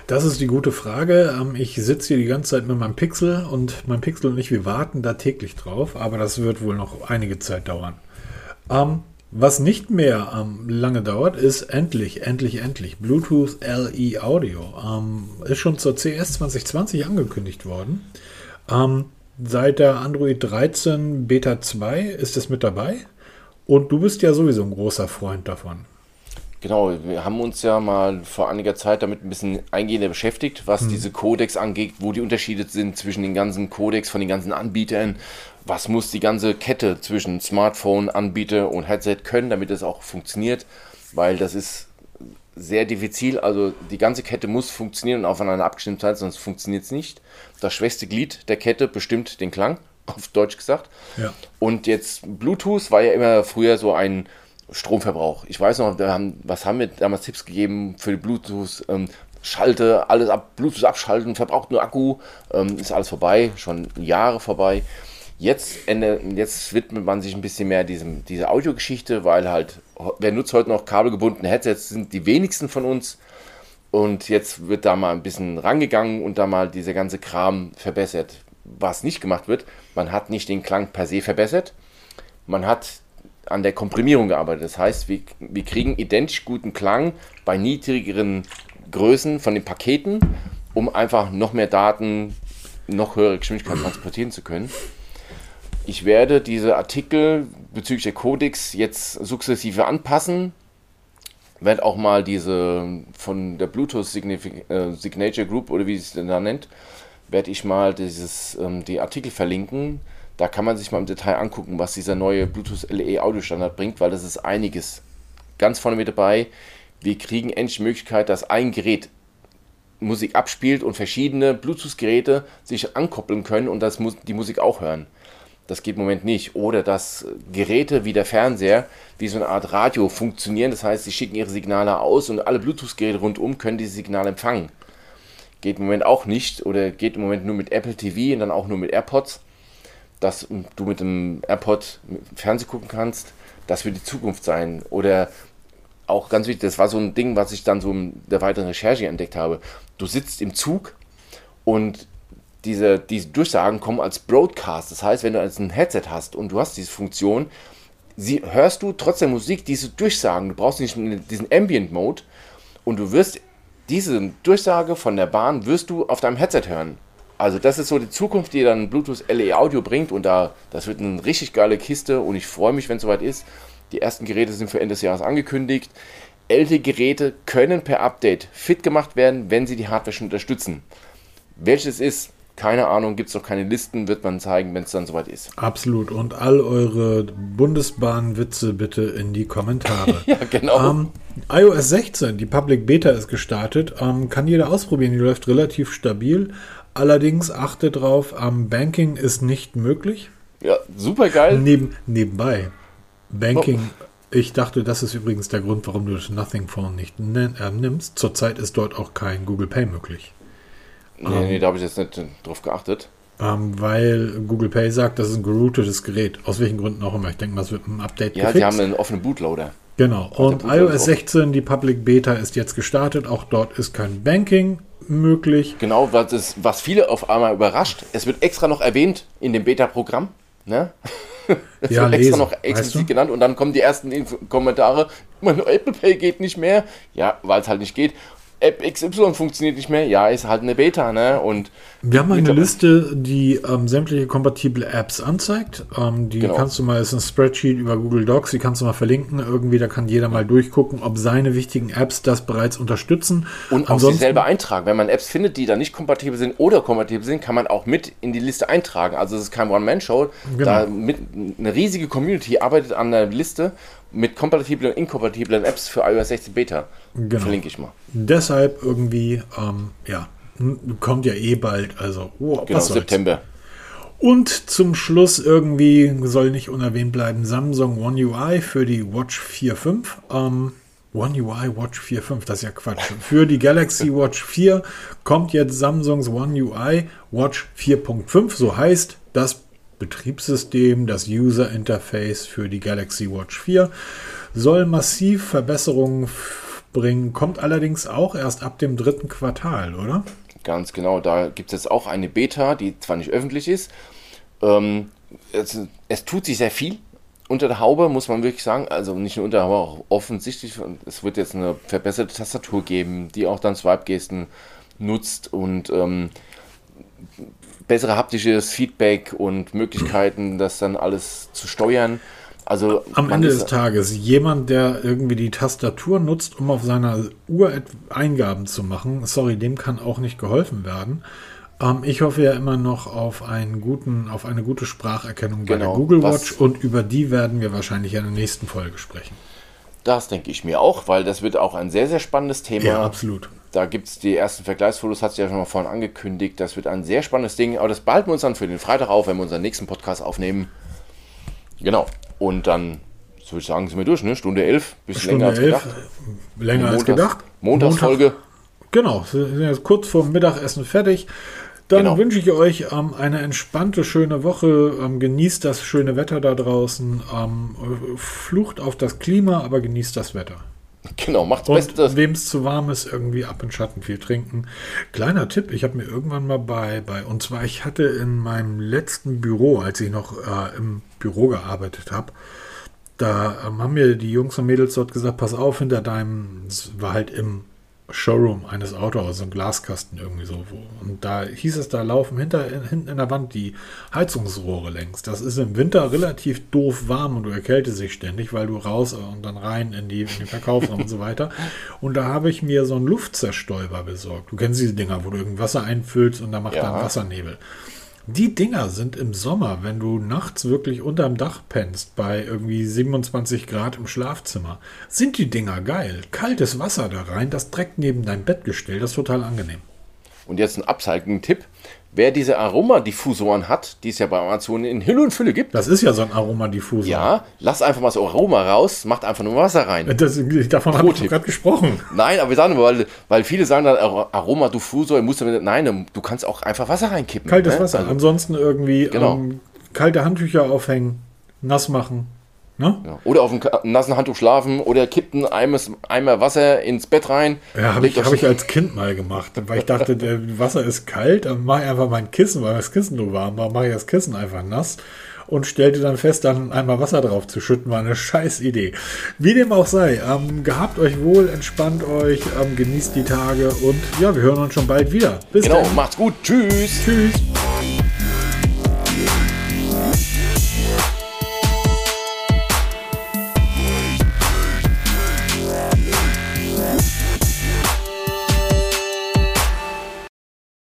Das ist die gute Frage. Ähm, ich sitze hier die ganze Zeit mit meinem Pixel und mein Pixel und ich, wir warten da täglich drauf, aber das wird wohl noch einige Zeit dauern. Ähm, was nicht mehr ähm, lange dauert, ist endlich, endlich, endlich Bluetooth LE Audio. Ähm, ist schon zur CS 2020 angekündigt worden. Ähm, seit der Android 13 Beta 2 ist es mit dabei. Und du bist ja sowieso ein großer Freund davon. Genau, wir haben uns ja mal vor einiger Zeit damit ein bisschen eingehender beschäftigt, was hm. diese Codecs angeht, wo die Unterschiede sind zwischen den ganzen Codecs von den ganzen Anbietern. Was muss die ganze Kette zwischen Smartphone, Anbieter und Headset können, damit es auch funktioniert, weil das ist sehr diffizil. Also die ganze Kette muss funktionieren und aufeinander abgestimmt sein, sonst funktioniert es nicht. Das schwächste Glied der Kette bestimmt den Klang, auf Deutsch gesagt. Ja. Und jetzt Bluetooth war ja immer früher so ein Stromverbrauch. Ich weiß noch, haben, was haben wir damals Tipps gegeben für die Bluetooth? Ähm, schalte alles ab, Bluetooth abschalten, verbraucht nur Akku, ähm, ist alles vorbei, schon Jahre vorbei. Jetzt, jetzt widmet man sich ein bisschen mehr diesem, dieser Audiogeschichte, weil halt, wer nutzt heute noch kabelgebundene Headsets, sind die wenigsten von uns. Und jetzt wird da mal ein bisschen rangegangen und da mal dieser ganze Kram verbessert. Was nicht gemacht wird, man hat nicht den Klang per se verbessert, man hat an der Komprimierung gearbeitet. Das heißt, wir, wir kriegen identisch guten Klang bei niedrigeren Größen von den Paketen, um einfach noch mehr Daten, noch höhere Geschwindigkeit transportieren zu können. Ich werde diese Artikel bezüglich der Codecs jetzt sukzessive anpassen. Werde auch mal diese von der Bluetooth äh, Signature Group oder wie sie es denn da nennt, werde ich mal dieses, ähm, die Artikel verlinken. Da kann man sich mal im Detail angucken, was dieser neue Bluetooth LE Audio Standard bringt, weil das ist einiges. Ganz vorne mit dabei, wir kriegen endlich die Möglichkeit, dass ein Gerät Musik abspielt und verschiedene Bluetooth-Geräte sich ankoppeln können und das die Musik auch hören. Das geht im Moment nicht. Oder dass Geräte wie der Fernseher wie so eine Art Radio funktionieren. Das heißt, sie schicken ihre Signale aus und alle Bluetooth-Geräte rundum können diese Signale empfangen. Geht im Moment auch nicht oder geht im Moment nur mit Apple TV und dann auch nur mit AirPods. Dass du mit dem AirPod Fernsehen gucken kannst, das wird die Zukunft sein. Oder auch ganz wichtig, das war so ein Ding, was ich dann so in der weiteren Recherche entdeckt habe. Du sitzt im Zug und diese, diese Durchsagen kommen als Broadcast. Das heißt, wenn du ein Headset hast und du hast diese Funktion, sie, hörst du trotz der Musik diese Durchsagen. Du brauchst nicht diesen Ambient Mode und du wirst diese Durchsage von der Bahn wirst du auf deinem Headset hören. Also das ist so die Zukunft, die dann Bluetooth LE Audio bringt und da das wird eine richtig geile Kiste und ich freue mich, wenn es soweit ist. Die ersten Geräte sind für Ende des Jahres angekündigt. Ältere Geräte können per Update fit gemacht werden, wenn sie die Hardware schon unterstützen. Welches ist, keine Ahnung, gibt es noch keine Listen, wird man zeigen, wenn es dann soweit ist. Absolut. Und all eure Bundesbahnwitze bitte in die Kommentare. ja, genau. Ähm, iOS 16, die Public Beta ist gestartet. Ähm, kann jeder ausprobieren. Die läuft relativ stabil. Allerdings achte drauf, ähm, Banking ist nicht möglich. Ja, super geil. Neben, nebenbei, Banking, ich dachte, das ist übrigens der Grund, warum du das Nothing Phone nicht äh, nimmst. Zurzeit ist dort auch kein Google Pay möglich. Nee, nee, da habe ich jetzt nicht drauf geachtet. Ähm, weil Google Pay sagt, das ist ein geroutetes Gerät. Aus welchen Gründen auch immer. Ich denke mal, es wird ein Update Ja, die haben einen offenen Bootloader. Genau. Und iOS 16, die Public Beta, ist jetzt gestartet. Auch dort ist kein Banking möglich. Genau, was, ist, was viele auf einmal überrascht. Es wird extra noch erwähnt in dem Beta-Programm. Ne? Es Ja, wird extra lesen, noch weißt explizit du? genannt und dann kommen die ersten Inf Kommentare. Mein Apple Pay geht nicht mehr. Ja, weil es halt nicht geht. App XY funktioniert nicht mehr. Ja, ist halt eine Beta, ne? Und Wir haben eine Liste, die ähm, sämtliche kompatible Apps anzeigt. Ähm, die Genau. kannst du mal, ist ein Spreadsheet über Google Docs, die kannst du mal verlinken. Irgendwie, da kann jeder mal durchgucken, ob seine wichtigen Apps das bereits unterstützen. Und auch sich selber eintragen. Wenn man Apps findet, die da nicht kompatibel sind oder kompatibel sind, kann man auch mit in die Liste eintragen. Also es ist kein One-Man-Show. Genau. Da mit, eine riesige Community arbeitet an der Liste mit kompatiblen und inkompatiblen Apps für iOS 16 Beta. Genau. Verlinke ich mal. Deshalb irgendwie, ähm, ja, kommt ja eh bald. Also, oh, Genau. September. Und zum Schluss irgendwie soll nicht unerwähnt bleiben Samsung One UI für die Watch 4.5. Ähm, One UI Watch 4.5, das ist ja Quatsch. Für die Galaxy Watch 4 kommt jetzt Samsungs One UI Watch 4.5, so heißt das Betriebssystem, das User Interface für die Galaxy Watch 4. Soll massiv Verbesserungen bringen, kommt allerdings auch erst ab dem dritten Quartal, oder? Ganz genau. Da gibt es jetzt auch eine Beta, die zwar nicht öffentlich ist. Ähm, es, es tut sich sehr viel unter der Haube, muss man wirklich sagen. Also nicht nur unter der Haube, auch offensichtlich. Es wird jetzt eine verbesserte Tastatur geben, die auch dann Swipe-Gesten nutzt und ähm, bessere haptisches Feedback und Möglichkeiten, das dann alles zu steuern. Also Am Ende des Tages, jemand, der irgendwie die Tastatur nutzt, um auf seiner Uhr Eingaben zu machen, sorry, dem kann auch nicht geholfen werden. Ähm, ich hoffe ja immer noch auf einen guten, auf eine gute Spracherkennung bei der Genau, Google Watch und über die werden wir wahrscheinlich in der nächsten Folge sprechen. Das denke ich mir auch, weil das wird auch ein sehr, sehr spannendes Thema. Ja, absolut. Da gibt es die ersten Vergleichsfotos, hat sie ja schon mal vorhin angekündigt. Das wird ein sehr spannendes Ding, aber das behalten wir uns dann für den Freitag auf, wenn wir unseren nächsten Podcast aufnehmen. Genau. Und dann, so würde ich sagen, sind wir durch, ne? Stunde 11, bisschen Stunde länger als elf, gedacht. länger als Montags- gedacht. Montagsfolge. Montag- Genau, wir sind jetzt kurz vor dem Mittagessen fertig. Dann Genau. wünsche ich euch ähm, eine entspannte, schöne Woche. Ähm, genießt das schöne Wetter da draußen. Ähm, äh, flucht auf das Klima, aber genießt das Wetter. Genau, macht's Und Bestes. wem es zu warm ist, irgendwie ab in Schatten viel trinken. Kleiner Tipp, ich habe mir irgendwann mal bei, bei, und zwar ich hatte in meinem letzten Büro, als ich noch äh, im Büro gearbeitet habe, da ähm, haben mir die Jungs und Mädels dort gesagt, pass auf, hinter deinem, es war halt im Showroom eines Autos, so ein Glaskasten irgendwie so. Und da hieß es, da laufen hinter, hinten in der Wand die Heizungsrohre längs. Das ist im Winter relativ doof warm und du erkältest dich ständig, weil du raus und dann rein in, die, in den Verkaufsraum und so weiter. Und da habe ich mir so einen Luftzerstäuber besorgt. Du kennst diese Dinger, wo du irgend Wasser einfüllst und dann macht Ja. dann Wassernebel. Die Dinger sind im Sommer, wenn du nachts wirklich unterm Dach pennst, bei irgendwie 27 Grad im Schlafzimmer, sind die Dinger geil. Kaltes Wasser da rein, das direkt neben dein Bettgestell, das ist total angenehm. Und jetzt ein Upcycling-Tipp. Wer diese Aromadiffusoren hat, die es ja bei Amazon in Hülle und Fülle gibt, Das ist ja so ein Aromadiffusor. ja, lasst einfach mal das Aroma raus, macht einfach nur Wasser rein. Das, davon habe ich gerade gesprochen. Nein, aber wir sagen, weil, weil viele sagen dann Ar- Aromadiffusor, musst du mit, nein, du kannst auch einfach Wasser reinkippen. Kaltes ne? Wasser. Also, Ansonsten irgendwie Genau. ähm, kalte Handtücher aufhängen, nass machen. Ne? ja. Oder auf einem nassen Handtuch schlafen oder kippt ein Eimer, Eimer Wasser ins Bett rein. Ja, habe ich, hab ich als Kind mal gemacht, weil ich dachte, der Wasser ist kalt, dann mache ich einfach mein Kissen, weil das Kissen nur warm war, mache ich das Kissen einfach nass und stellte dann fest, dann einmal Wasser drauf zu schütten, war eine scheiß Idee. Wie dem auch sei, ähm, gehabt euch wohl, entspannt euch, ähm, genießt die Tage und ja, wir hören uns schon bald wieder. Bis Genau, dann. macht's gut. Tschüss. Tschüss.